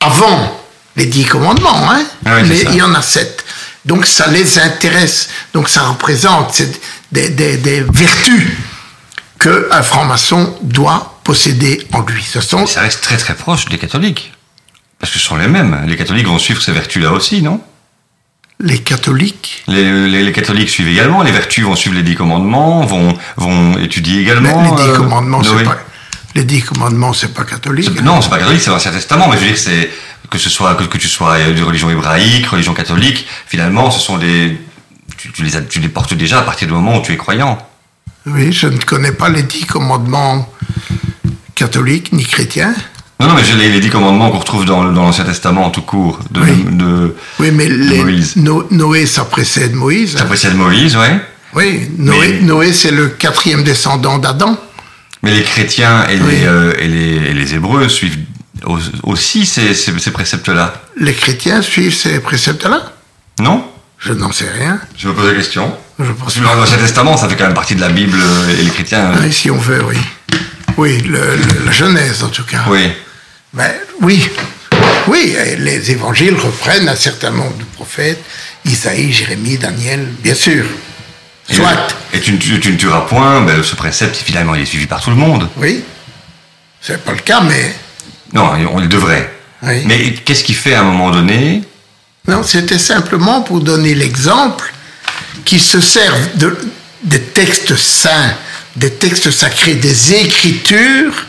avant les dix commandements, hein, Ah oui, il y en a sept. Donc ça les intéresse. Donc ça représente des, des- des vertus qu'un franc-maçon doit posséder en lui. Ce sont Ça reste très très proche des catholiques. Parce que ce sont les mêmes. Les catholiques vont suivre ces vertus-là aussi, non? Les catholiques. les, les- les catholiques suivent également, les vertus vont suivre les dix commandements, vont, vont étudier également. les dix euh, commandements, c'est Noé. pas. Les dix commandements, c'est pas catholique. C'est- Non, c'est pas catholique, c'est l'Ancien Testament, mais je veux dire, c'est que ce soit que, que tu sois euh, de religion hébraïque, religion catholique, finalement, ce sont des tu, tu les tu les portes déjà à partir du moment où tu es croyant. Oui, je ne connais pas les dix commandements catholiques ni chrétiens. Non, non, mais j'ai les, les dix commandements qu'on retrouve dans, dans l'Ancien Testament tout court. De, Oui. de- Oui, mais les- Moïse. No- Noé, ça précède Moïse. ça hein. précède Moïse, ouais. Oui, Noé, Mais- Noé c'est le quatrième descendant d'Adam. Mais les chrétiens et, Oui. les, euh, et, les, et les hébreux suivent au- aussi ces, ces, ces préceptes-là. Les chrétiens suivent ces préceptes-là? Non? Je n'en sais rien. Je me pose la question. Je pense que l'Ancien Testament, ça fait quand même partie de la Bible euh, et les chrétiens. Oui, si on veut, oui. Oui, le- le- la Genèse en tout cas. Oui. Ben, oui, oui, les évangiles reprennent un certain nombre de prophètes, Isaïe, Jérémie, Daniel, bien sûr. Et- Soit, Et tu, ne tu- tu ne tueras point, ben, ce précepte, finalement, il est suivi par tout le monde. oui, c'est pas le cas, mais Non, on le devrait. Oui. Mais qu'est-ce qui fait à un moment donné? Non, c'était simplement pour donner l'exemple qu'ils se servent de, des textes saints, des textes sacrés, des écritures,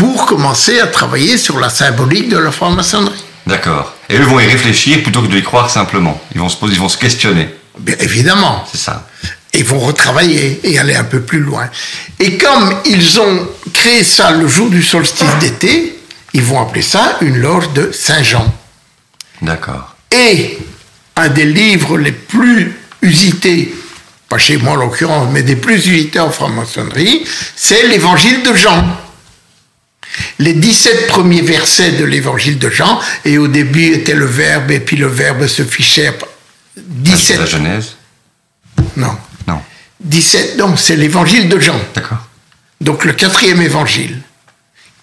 pour commencer à travailler sur la symbolique de la franc-maçonnerie. D'accord. Et eux vont y réfléchir plutôt que de y croire simplement. Ils vont se poser, ils vont se questionner. Bien évidemment. C'est ça. et vont retravailler et aller un peu plus loin. Et comme ils ont créé ça le jour du solstice d'été, ils vont appeler ça une loge de Saint-Jean. D'accord. Et un des livres les plus usités, pas chez moi en l'occurrence, mais des plus usités en franc-maçonnerie, c'est l'évangile de Jean. Les 17 premiers versets de l'évangile de Jean, et au début était le verbe, et puis le verbe se fichait. Ça, C'est 17, la Genèse non. Non. 17, non, c'est l'évangile de Jean. D'accord. donc le quatrième évangile,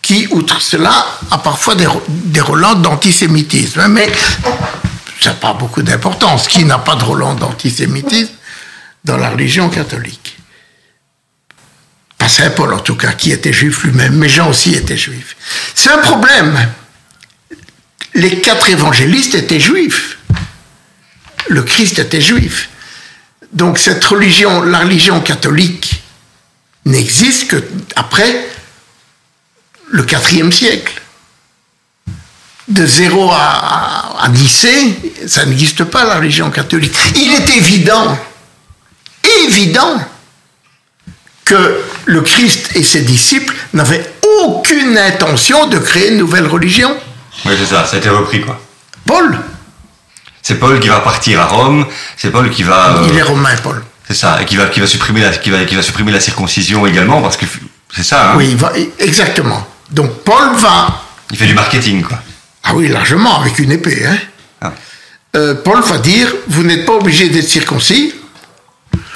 qui, outre cela, a parfois des, des relents d'antisémitisme. Mais ça n'a pas beaucoup d'importance. Qui n'a pas de relents d'antisémitisme dans la religion catholique? Saint Paul, en tout cas, qui était juif lui-même, mais Jean aussi était juif. C'est un problème. Les quatre évangélistes étaient juifs. Le Christ était juif. Donc cette religion, la religion catholique, n'existe que après le IVe siècle. De zéro à, à, ça n'existe pas la religion catholique. Il est évident, évident, que le Christ et ses disciples n'avaient aucune intention de créer une nouvelle religion. Oui, c'est ça. Ça a été repris, quoi. Paul, C'est Paul qui va partir à Rome. C'est Paul qui va. euh, il est romain, Paul. C'est ça. Et qui va, qui va supprimer la, qui va, qui va supprimer la circoncision également parce que c'est ça. Hein Oui, il va, exactement. Donc Paul va, Il fait du marketing, quoi. ah oui, largement, avec une épée, hein. Ah. Euh, Paul va dire, vous n'êtes pas obligé d'être circoncis.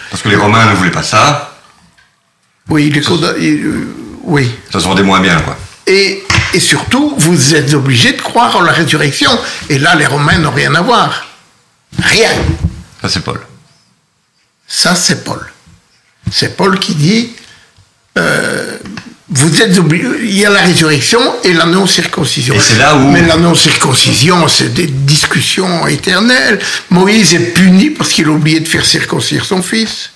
Parce que les Romains ne voulaient pas ça. Oui, les codes- euh, oui. Ça se vendait moins bien, quoi. Et, et surtout, vous êtes obligé de croire en la résurrection. Et là, les Romains n'ont rien à voir. Rien. Ça, c'est Paul. Ça, c'est Paul. C'est Paul qui dit, euh, vous êtes obligé, il y a la résurrection et la non-circoncision. Et c'est là où- Mais la non-circoncision, c'est des discussions éternelles. Moïse est puni parce qu'il a oublié de faire circoncire son fils.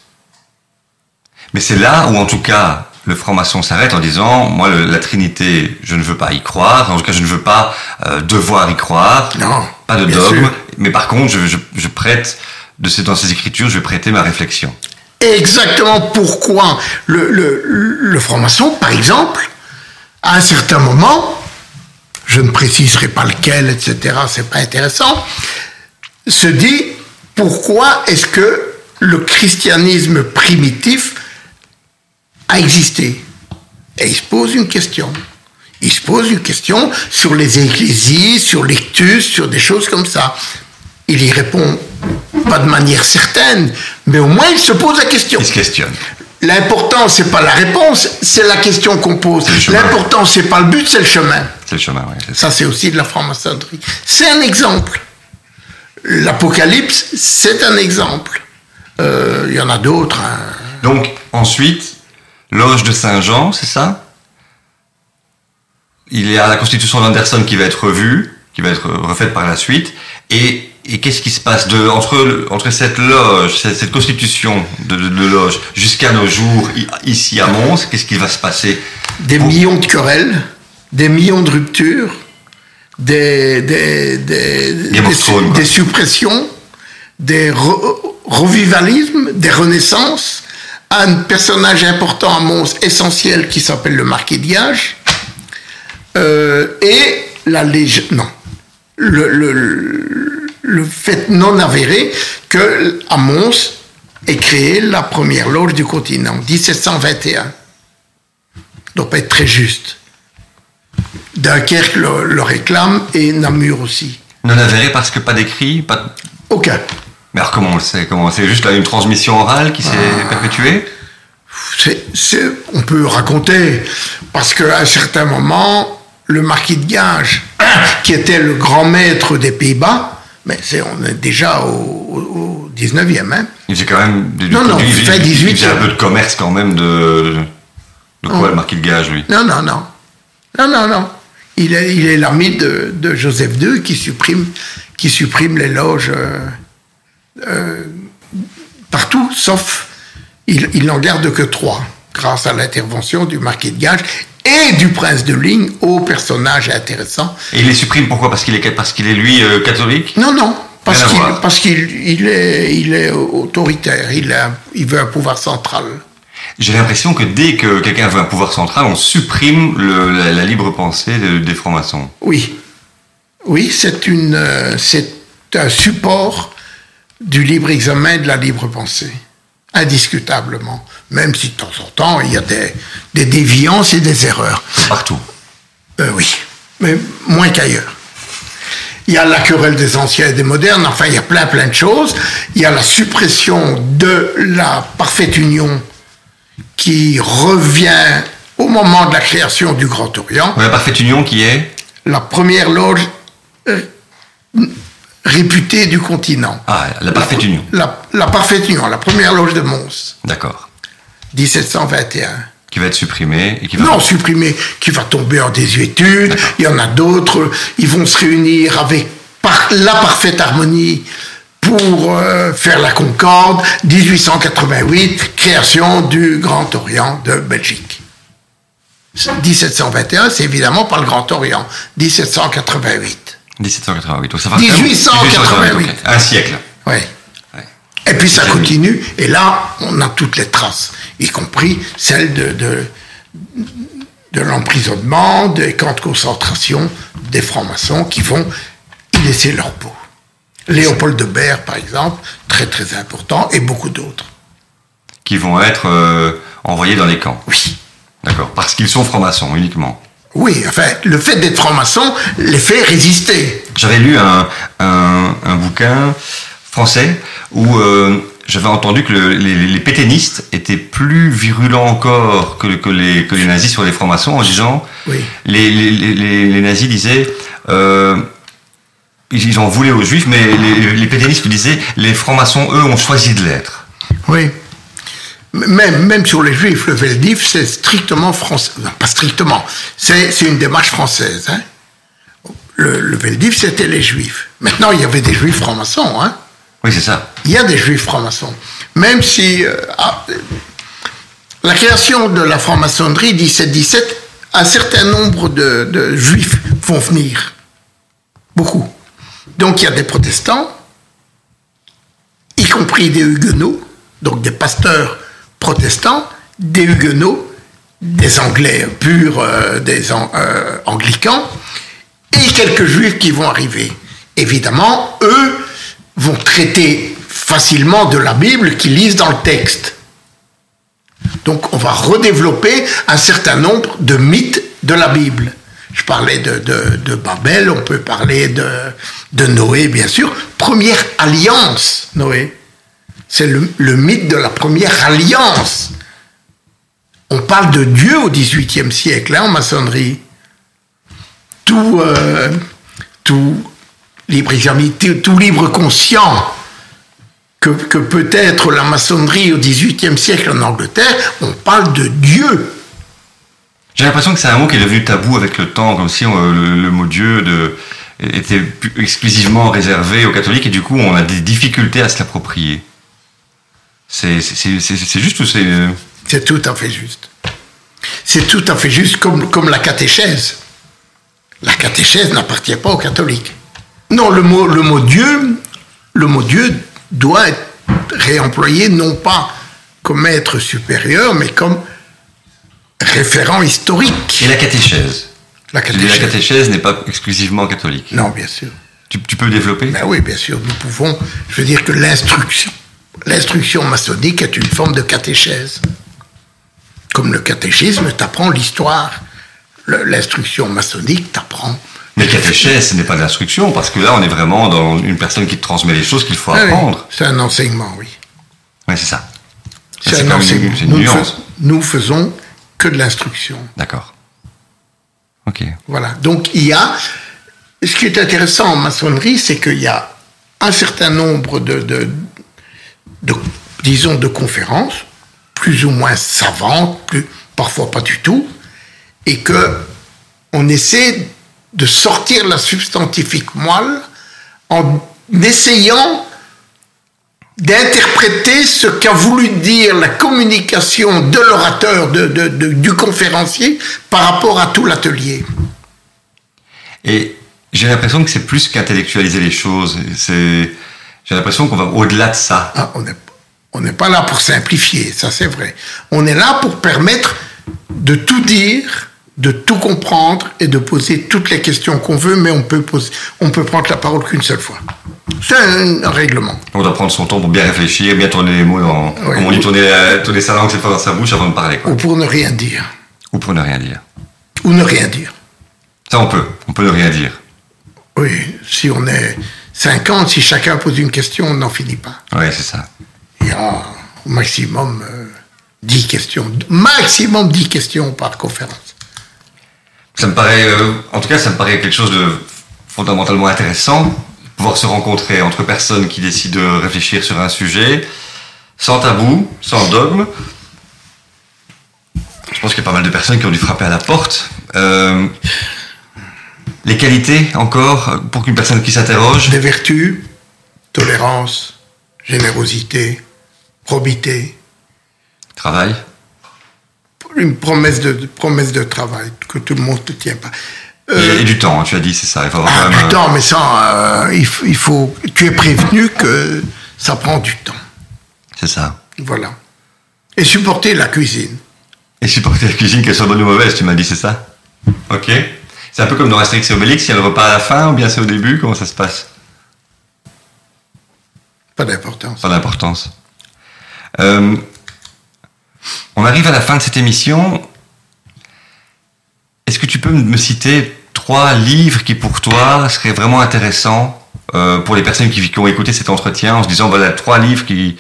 Mais c'est là où, en tout cas, le franc-maçon s'arrête en disant, moi, le- la Trinité, je ne veux pas y croire. En tout cas, je ne veux pas euh, devoir y croire. Non, Pas de dogme. sûr. Mais par contre, je, je, je prête, de ces, dans ces écritures, je vais prêter ma réflexion. exactement pourquoi le, le, le franc-maçon, par exemple, à un certain moment, je ne préciserai pas lequel, etc., c'est pas intéressant, se dit pourquoi est-ce que le christianisme primitif a existé Et il se pose une question. Il se pose une question sur les ecclésies, sur l'ictus, sur des choses comme ça. Il y répond pas de manière certaine, mais au moins il se pose la question. Il se questionne. L'important, c'est pas la réponse, c'est la question qu'on pose. L'important, c'est pas le but, c'est le chemin. C'est le chemin, oui. Ça, c'est aussi de la franc-maçonnerie. C'est un exemple. L'Apocalypse, c'est un exemple. Euh, il y en a d'autres. Hein. Donc, ensuite, loge de Saint-Jean, c'est ça? Il y a la constitution d'Anderson qui va être revue, qui va être refaite par la suite. Et, qu'est-ce qui se passe de, entre, entre cette loge, cette, constitution de, loge, jusqu'à nos jours, ici à Mons Qu'est-ce qui va se passer? Des millions de querelles, des millions de ruptures, des, des, des, des, suppressions, des revivalismes, des renaissances, un personnage important à Mons, essentiel, qui s'appelle le marquis d'Iage, euh, et la légende, non, le, le, le, fait non avéré que à Mons est créée la première loge du continent, 1721. Donc pas être très juste. Dunkerque le, réclame et Namur aussi. Non avéré parce que pas d'écrit pas... Aucun. Mais alors comment on le sait comment C'est juste là une transmission orale qui s'est ah. perpétuée? On peut raconter, parce qu'à un certain moment, le marquis de Gage, qui était le grand maître des Pays-Bas, mais c'est, on est déjà au, 19e. Hein. Il faisait quand même du, non, non, il, fait 18 il faisait un peu de commerce quand même de, de quoi, le marquis de Gage, lui? Non, non, non. Non, non, non. Il est, il est l'ami de, de, Joseph II qui supprime, qui supprime les loges euh, euh, partout, sauf il n'en garde que trois, grâce à l'intervention du marquis de Gage et du prince de ligne au personnage intéressant. Et il les supprime pourquoi? Parce qu'il est, parce qu'il est lui euh, catholique? Non, non. Parce qu'il, parce qu'il il est, il est autoritaire, il, a, il veut un pouvoir central. J'ai l'impression que dès que quelqu'un veut un pouvoir central, on supprime la, libre pensée des francs-maçons. Oui. Oui, c'est, une, euh, c'est un support du libre examen de la libre pensée indiscutablement, même si de temps en temps il y a des, des déviances et des erreurs. Partout. Euh, oui, mais moins qu'ailleurs. Il y a la querelle des anciens et des modernes, enfin il y a plein plein de choses. Il y a la suppression de la parfaite union qui revient au moment de la création du Grand Orient. La parfaite union qui est La première loge euh, réputée du continent. Ah, la Parfaite Union. La, Parfaite Union, la première loge de Mons. D'accord. 1721. Qui va être supprimée et qui va... Non, supprimée, qui va tomber en désuétude. Il y en a d'autres. Ils vont se réunir avec la parfaite harmonie pour euh, faire la concorde. 1888, création du Grand Orient de Belgique. 1721, c'est évidemment pas le Grand Orient. 1788. 1788. Donc ça 1888. Un siècle. Oui. Et puis ça continue, et là, on a toutes les traces, y compris celles de, de, de l'emprisonnement, des camps de concentration des francs-maçons qui vont y laisser leur peau. Léopold de Berre, par exemple, très très important, et beaucoup d'autres. Qui vont être euh, envoyés dans les camps. Oui. D'accord. Parce qu'ils sont francs-maçons uniquement. Oui, enfin, le fait d'être franc-maçon les fait résister. J'avais lu un, un, bouquin français où euh, j'avais entendu que les, les, pétainistes étaient plus virulents encore que, que, les, que les nazis sur les francs-maçons en disant oui. les, les, nazis disaient euh, ils en voulaient aux juifs, mais les, les pétainistes disaient les francs-maçons, eux, ont choisi de l'être. Oui. Même, même sur les juifs, le Veldiv, c'est strictement français. Non, pas strictement. C'est une démarche française. Hein. Le, le Veldiv, c'était les juifs. Maintenant, il y avait des juifs francs-maçons. Hein. Oui, c'est ça. Il y a des juifs francs-maçons. Même si euh, ah, la création de la franc-maçonnerie 1717, un certain nombre de, de juifs vont venir. Beaucoup. Donc il y a des protestants, y compris des huguenots, donc des pasteurs protestants, des huguenots, des anglais purs, euh, des euh, anglicans, et quelques juifs qui vont arriver. Évidemment, eux vont traiter facilement de la Bible qu'ils lisent dans le texte. Donc on va redévelopper un certain nombre de mythes de la Bible. Je parlais de, Babel, on peut parler de, de Noé, bien sûr. Première alliance, Noé. C'est le, mythe de la première alliance On parle de Dieu au XVIIIe siècle, hein, en maçonnerie. Tout, euh, libre tout libre conscient que, peut être la maçonnerie au XVIIIe siècle en Angleterre, on parle de Dieu. J'ai l'impression que c'est un mot qui est devenu tabou avec le temps, comme si euh, le, mot Dieu était exclusivement réservé aux catholiques et du coup on a des difficultés à se l'approprier. C'est juste ou c'est... Euh, c'est tout à fait juste. C'est tout à fait juste comme, comme la catéchèse. La catéchèse n'appartient pas aux catholiques. Non, le mot, le mot Dieu, le mot Dieu doit être réemployé non pas comme être supérieur, mais comme référent historique. Et la catéchèse La catéchèse, la catéchèse n'est pas exclusivement catholique. Non, bien sûr. Tu, peux développer? Ben Oui, bien sûr. Nous pouvons. Je veux dire que l'instruction, l'instruction maçonnique est une forme de catéchèse. Comme le catéchisme t'apprend l'histoire, l'instruction maçonnique t'apprend. Mais catéchèse, ce n'est pas de l'instruction, parce que là, on est vraiment dans une personne qui te transmet les choses qu'il faut ah apprendre. c'est un enseignement, oui. Oui, c'est ça. C'est un enseignement. nous, nous faisons que de l'instruction. D'accord. Ok. Voilà. Donc il y a. Ce qui est intéressant en maçonnerie, c'est qu'il y a un certain nombre de, de, disons, de conférences, plus ou moins savantes, plus, parfois pas du tout, et que on essaie de sortir la substantifique moelle en essayant d'interpréter ce qu'a voulu dire la communication de l'orateur, du conférencier, par rapport à tout l'atelier. Et j'ai l'impression que c'est plus qu'intellectualiser les choses. C'est, j'ai l'impression qu'on va au-delà de ça. Ah, on n'est pas là pour simplifier, ça c'est vrai. On est là pour permettre de tout dire de tout comprendre et de poser toutes les questions qu'on veut, mais on peut, poser, on peut prendre la parole qu'une seule fois. C'est un, règlement. On doit prendre son temps pour bien réfléchir, bien tourner les mots, dans, comme on dit, tourner, euh, tourner sa langue cette fois dans sa bouche avant de parler. Ou pour ne rien dire. Ou pour ne rien dire. Ou ne rien dire. Ça, on peut. On peut ne rien dire. Oui, si on est 50, si chacun pose une question, on n'en finit pas. Oui, c'est ça. Il y a au maximum 10 euh, questions. Maximum 10 questions par conférence. Ça me paraît, euh, en tout cas, ça me paraît quelque chose de fondamentalement intéressant, pouvoir se rencontrer entre personnes qui décident de réfléchir sur un sujet, sans tabou, sans dogme. Je pense qu'il y a pas mal de personnes qui ont dû frapper à la porte. Euh, les qualités, encore, pour qu'une personne qui s'interroge Des vertus, tolérance, générosité, probité. Travail une promesse de, promesse de travail que tout le monde ne tient pas. et, du temps, tu as dit, c'est ça. Il faut avoir ah, du temps, mais ça, euh, il, il, faut. Tu es prévenu que ça prend du temps. C'est ça. Voilà. Et supporter la cuisine. Et supporter la cuisine, qu'elle soit bonne ou mauvaise, tu m'as dit, c'est ça? Ok. C'est un peu comme dans Asterix et Obélix, il y a le repas à la fin ou bien c'est au début Comment ça se passe? Pas d'importance. Pas d'importance. Euh, on arrive à la fin de cette émission. Est-ce que tu peux me citer trois livres qui pour toi seraient vraiment intéressants euh, pour les personnes qui, ont écouté cet entretien en se disant voilà trois livres qui,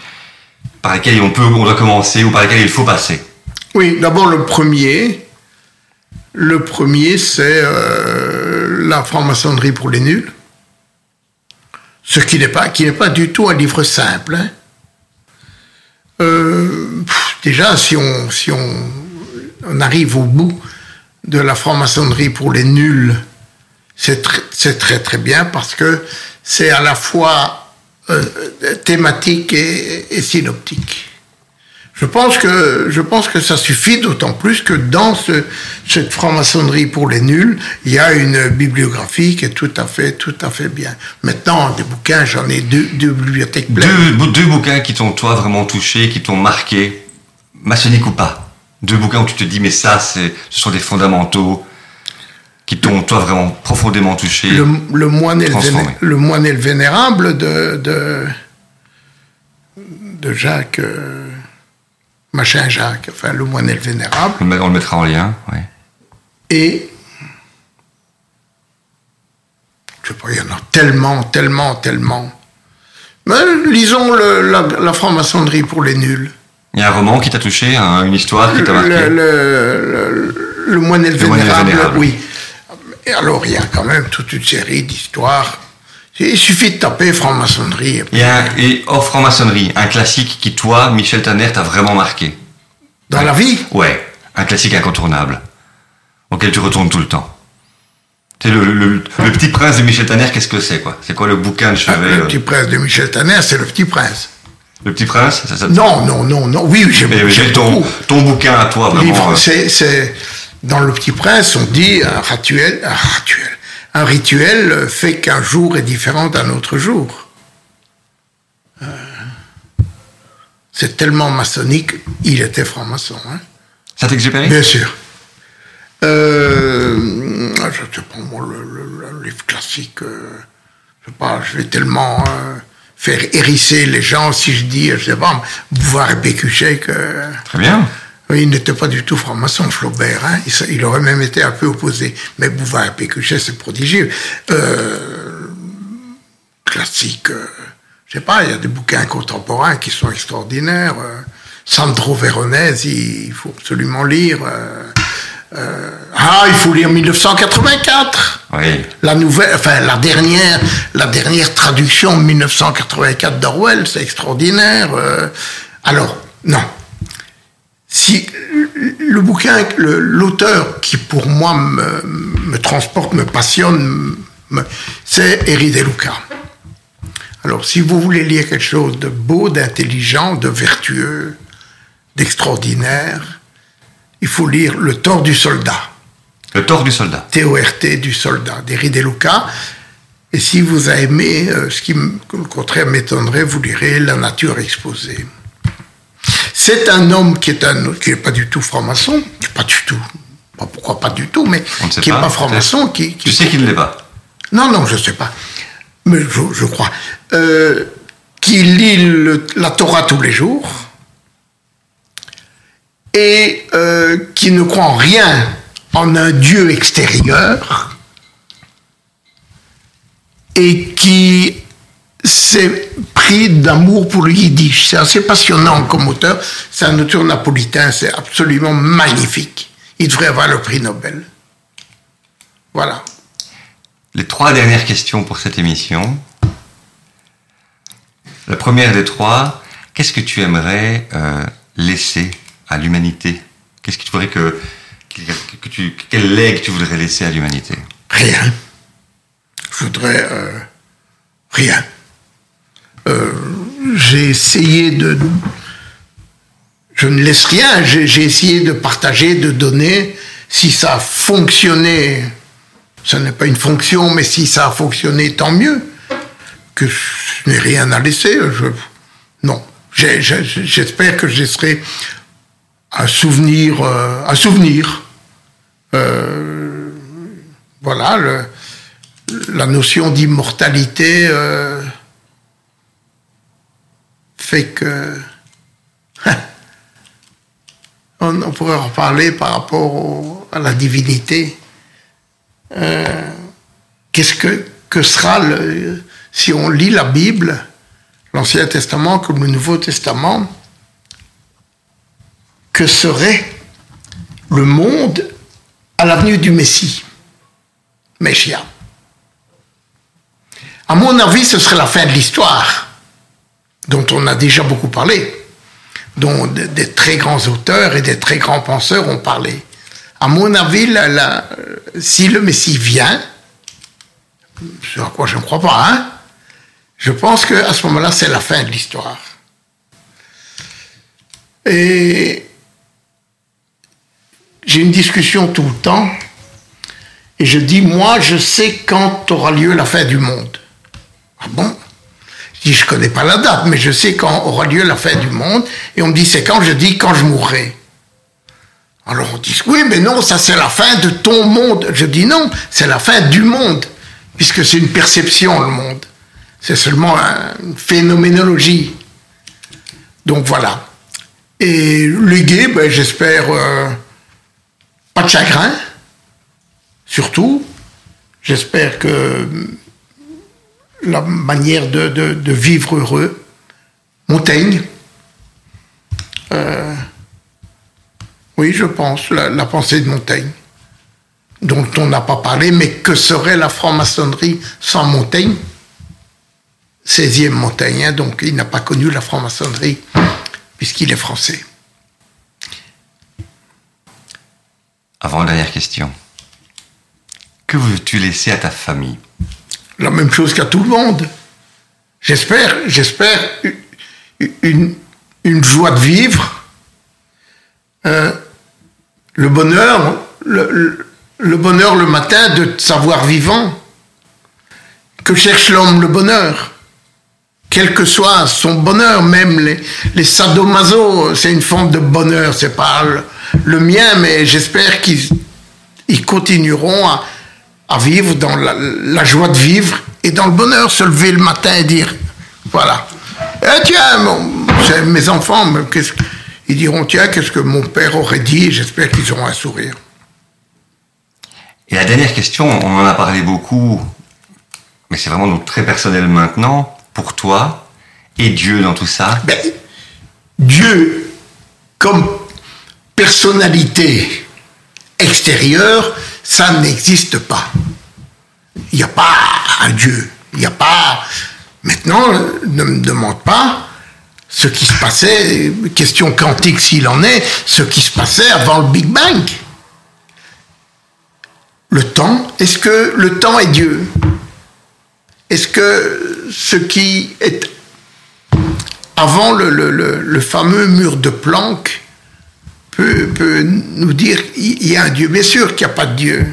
par lesquels on peut on doit commencer ou par lesquels il faut passer? Oui, d'abord le premier. Le premier, c'est euh, La franc-maçonnerie pour les nuls. Ce qui n'est pas, pas du tout un livre simple. Hein. Euh, déjà, si on, si on, arrive au bout de la franc-maçonnerie pour les nuls, c'est très, très très bien parce que c'est à la fois euh, thématique et synoptique. Je pense que, je pense que ça suffit, d'autant plus que dans ce, cette franc-maçonnerie pour les nuls, il y a une bibliographie qui est tout à fait, tout à fait bien. Maintenant, des bouquins, j'en ai deux, deux bibliothèques pleines. Deux, deux bouquins qui t'ont, toi, vraiment touché, qui t'ont marqué, maçonnique ou pas. Deux bouquins où tu te dis, mais ça, c'est, ce sont des fondamentaux qui t'ont, toi, vraiment profondément touché. Le, le, moine, et le, moine et le vénérable de, de, de Jacques. Euh, machin Jacques, enfin le moine le vénérable. On le mettra en lien, oui. Et je sais pas, il y en a tellement, tellement, tellement. Mais lisons la, franc-maçonnerie pour les nuls. Il y a un roman qui t'a touché, une histoire qui t'a marqué Le, le, le, moine vénérable, oui. Et alors, il y a quand même toute une série d'histoires. Il suffit de taper franc-maçonnerie. Et, et hors franc-maçonnerie, un classique qui, toi, Michel Tanner, t'a vraiment marqué Dans la vie Ouais, un classique incontournable, auquel tu retournes tout le temps. C'est le, le, Petit Prince de Michel Tanner, qu'est-ce que c'est quoi? C'est quoi le bouquin de chevet ah, Le Petit Prince de Michel Tanner, c'est le Petit Prince. Le Petit Prince ça, Non, non, non, non. Oui, j'ai ton, ton bouquin à toi, vraiment. Euh. c'est, dans Le Petit Prince, on dit un rituel, un rituel, un rituel fait qu'un jour est différent d'un autre jour. Euh, c'est tellement maçonnique, il était franc-maçon. Hein. Ça t'exupérait Bien sûr. Euh, je sais pas, moi, le, livre classique, euh, je sais pas, je vais tellement faire hérisser les gens si je dis, je sais pas, et Pécuchet que... Très bien. Il n'était pas du tout franc-maçon, Flaubert. Hein. Il, aurait même été un peu opposé. Mais Bouvard et Pécuchet, c'est prodigieux. Euh, classique, euh, je sais pas, il y a des bouquins contemporains qui sont extraordinaires. Euh, Sandro Veronese, il, faut absolument lire. Euh, ah, il faut lire 1984. Oui. La nouvelle, enfin la dernière, la dernière traduction 1984 d'Orwell, c'est extraordinaire. Alors non. Si le bouquin, l'auteur qui pour moi me, transporte, me passionne, c'est Eri De Luca. Alors si vous voulez lire quelque chose de beau, d'intelligent, de vertueux, d'extraordinaire, il faut lire Le tort du soldat. Le tort du soldat. T-O-R-T du soldat, d'Eri De Luca. Et si vous avez aimé, euh, ce qui, au contraire, m'étonnerait, vous lirez La nature exposée. C'est un homme qui est un qui n'est pas du tout franc-maçon, pas du tout, pourquoi pas du tout, mais qui n'est pas, franc-maçon. Qui, tu sais qu'il ne l'est pas Non, non, je ne sais pas, mais je, crois. Euh, qui lit la Torah tous les jours, et euh, qui ne croit en rien en un Dieu extérieur et qui s'est pris d'amour pour le yiddish. C'est assez passionnant comme auteur. C'est un auteur napolitain, c'est absolument magnifique. Il devrait avoir le prix Nobel. Voilà. Les trois dernières questions pour cette émission. La première des trois, qu'est-ce que tu aimerais euh, laisser à l'humanité? Qu'est-ce que tu voudrais que, que, tu, quel legs tu voudrais laisser à l'humanité? Rien. Je voudrais euh, rien. Euh, j'ai essayé de. Je ne laisse rien. J'ai essayé de partager, de donner. Si ça a fonctionné, ce n'est pas une fonction, mais si ça a fonctionné, tant mieux. Que je n'ai rien à laisser. Je, non. J'espère que je serai un souvenir, euh, un souvenir. Euh, voilà, le, la notion d'immortalité euh, fait que on, pourrait en parler par rapport à la divinité. Qu'est-ce que, sera le, si on lit la Bible, l'Ancien Testament comme le Nouveau Testament? que serait le monde à l'avenue du Messie, Messia? À mon avis, ce serait la fin de l'histoire, dont on a déjà beaucoup parlé, dont des très grands auteurs et des très grands penseurs ont parlé. À mon avis, si le Messie vient, ce à quoi je ne crois pas, hein, je pense qu'à ce moment-là, c'est la fin de l'histoire. Et j'ai une discussion tout le temps et je dis, moi, je sais quand aura lieu la fin du monde. Ah bon? Je dis, je connais pas la date, mais je sais quand aura lieu la fin du monde. Et on me dit, c'est quand? Je dis, quand je mourrai. Alors on dit, oui, mais non, ça c'est la fin de ton monde. Je dis, non, c'est la fin du monde, puisque c'est une perception, le monde. C'est seulement une phénoménologie. Donc voilà. Et gays, ben, j'espère... Euh, pas de chagrin, surtout. J'espère que la manière de, vivre heureux, Montaigne, Euh, oui, je pense, la, pensée de Montaigne, dont on n'a pas parlé, mais que serait la franc-maçonnerie sans Montaigne? 16e Montaigne, donc il n'a pas connu la franc-maçonnerie, puisqu'il est français. Avant-dernière question. Que veux-tu laisser à ta famille? La même chose qu'à tout le monde. J'espère, j'espère une, joie de vivre, euh, le bonheur, le, le, bonheur le matin de savoir vivant. Que cherche l'homme le bonheur? Quel que soit son bonheur, même les, les c'est une forme de bonheur, c'est pas le mien, mais j'espère qu'ils continueront à, vivre dans la, joie de vivre et dans le bonheur, se lever le matin et dire, voilà. Eh, tiens, mes enfants, ils diront, tiens, qu'est-ce que mon père aurait dit J'espère qu'ils auront un sourire. Et la dernière question, on en a parlé beaucoup, mais c'est vraiment très personnel maintenant. Pour toi, et Dieu dans tout ça ben, Dieu, comme personnalité extérieure, ça n'existe pas. Il n'y a pas un Dieu. Il n'y a pas. Maintenant, ne me demande pas ce qui se passait, question quantique s'il en est, ce qui se passait avant le Big Bang. Le temps, est-ce que le temps est Dieu? Est-ce que ce qui est avant le, fameux mur de Planck peut, nous dire il y a un Dieu. Bien sûr qu'il n'y a pas de Dieu.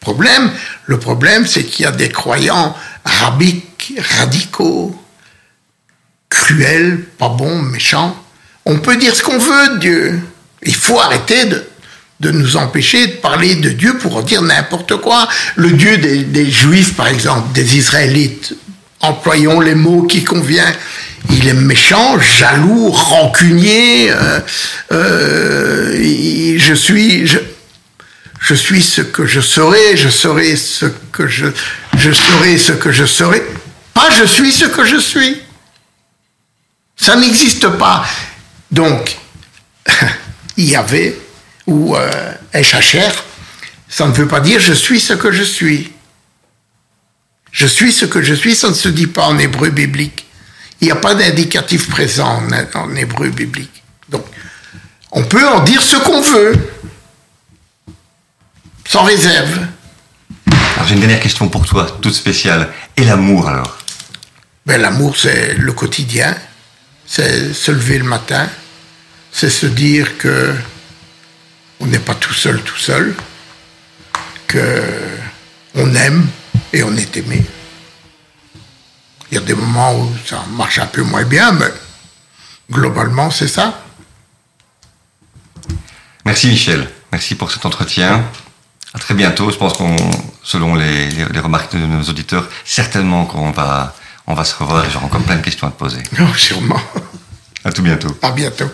Problème, le problème, c'est qu'il y a des croyants rabiques, radicaux, cruels, pas bons, méchants. On peut dire ce qu'on veut de Dieu. Il faut arrêter de, de nous empêcher de parler de Dieu pour dire n'importe quoi. Le Dieu des, Juifs, par exemple, des Israélites, employons les mots qui conviennent il est méchant, jaloux, rancunier. Euh, euh, je suis, je, suis ce que je serai, je serai ce que je, serai ce que je serai. Pas je suis ce que je suis. Ça n'existe pas. Donc, il y avait, ou euh, ça ne veut pas dire je suis ce que je suis. Je suis ce que je suis, ça ne se dit pas en hébreu biblique. Il n'y a pas d'indicatif présent en, hébreu biblique. Donc, on peut en dire ce qu'on veut, sans réserve. Alors j'ai une dernière question pour toi, toute spéciale. Et l'amour alors? Ben, L'amour, c'est le quotidien. C'est se lever le matin. C'est se dire que on n'est pas tout seul, tout seul. Que on aime et on est aimé. Il y a des moments où ça marche un peu moins bien, mais globalement, c'est ça. Merci Michel. Merci pour cet entretien. À très bientôt. Je pense qu'on, selon les, remarques de nos auditeurs, certainement qu'on va, on va se revoir et j'aurai encore plein de questions à te poser. Non, sûrement. À tout bientôt. À bientôt.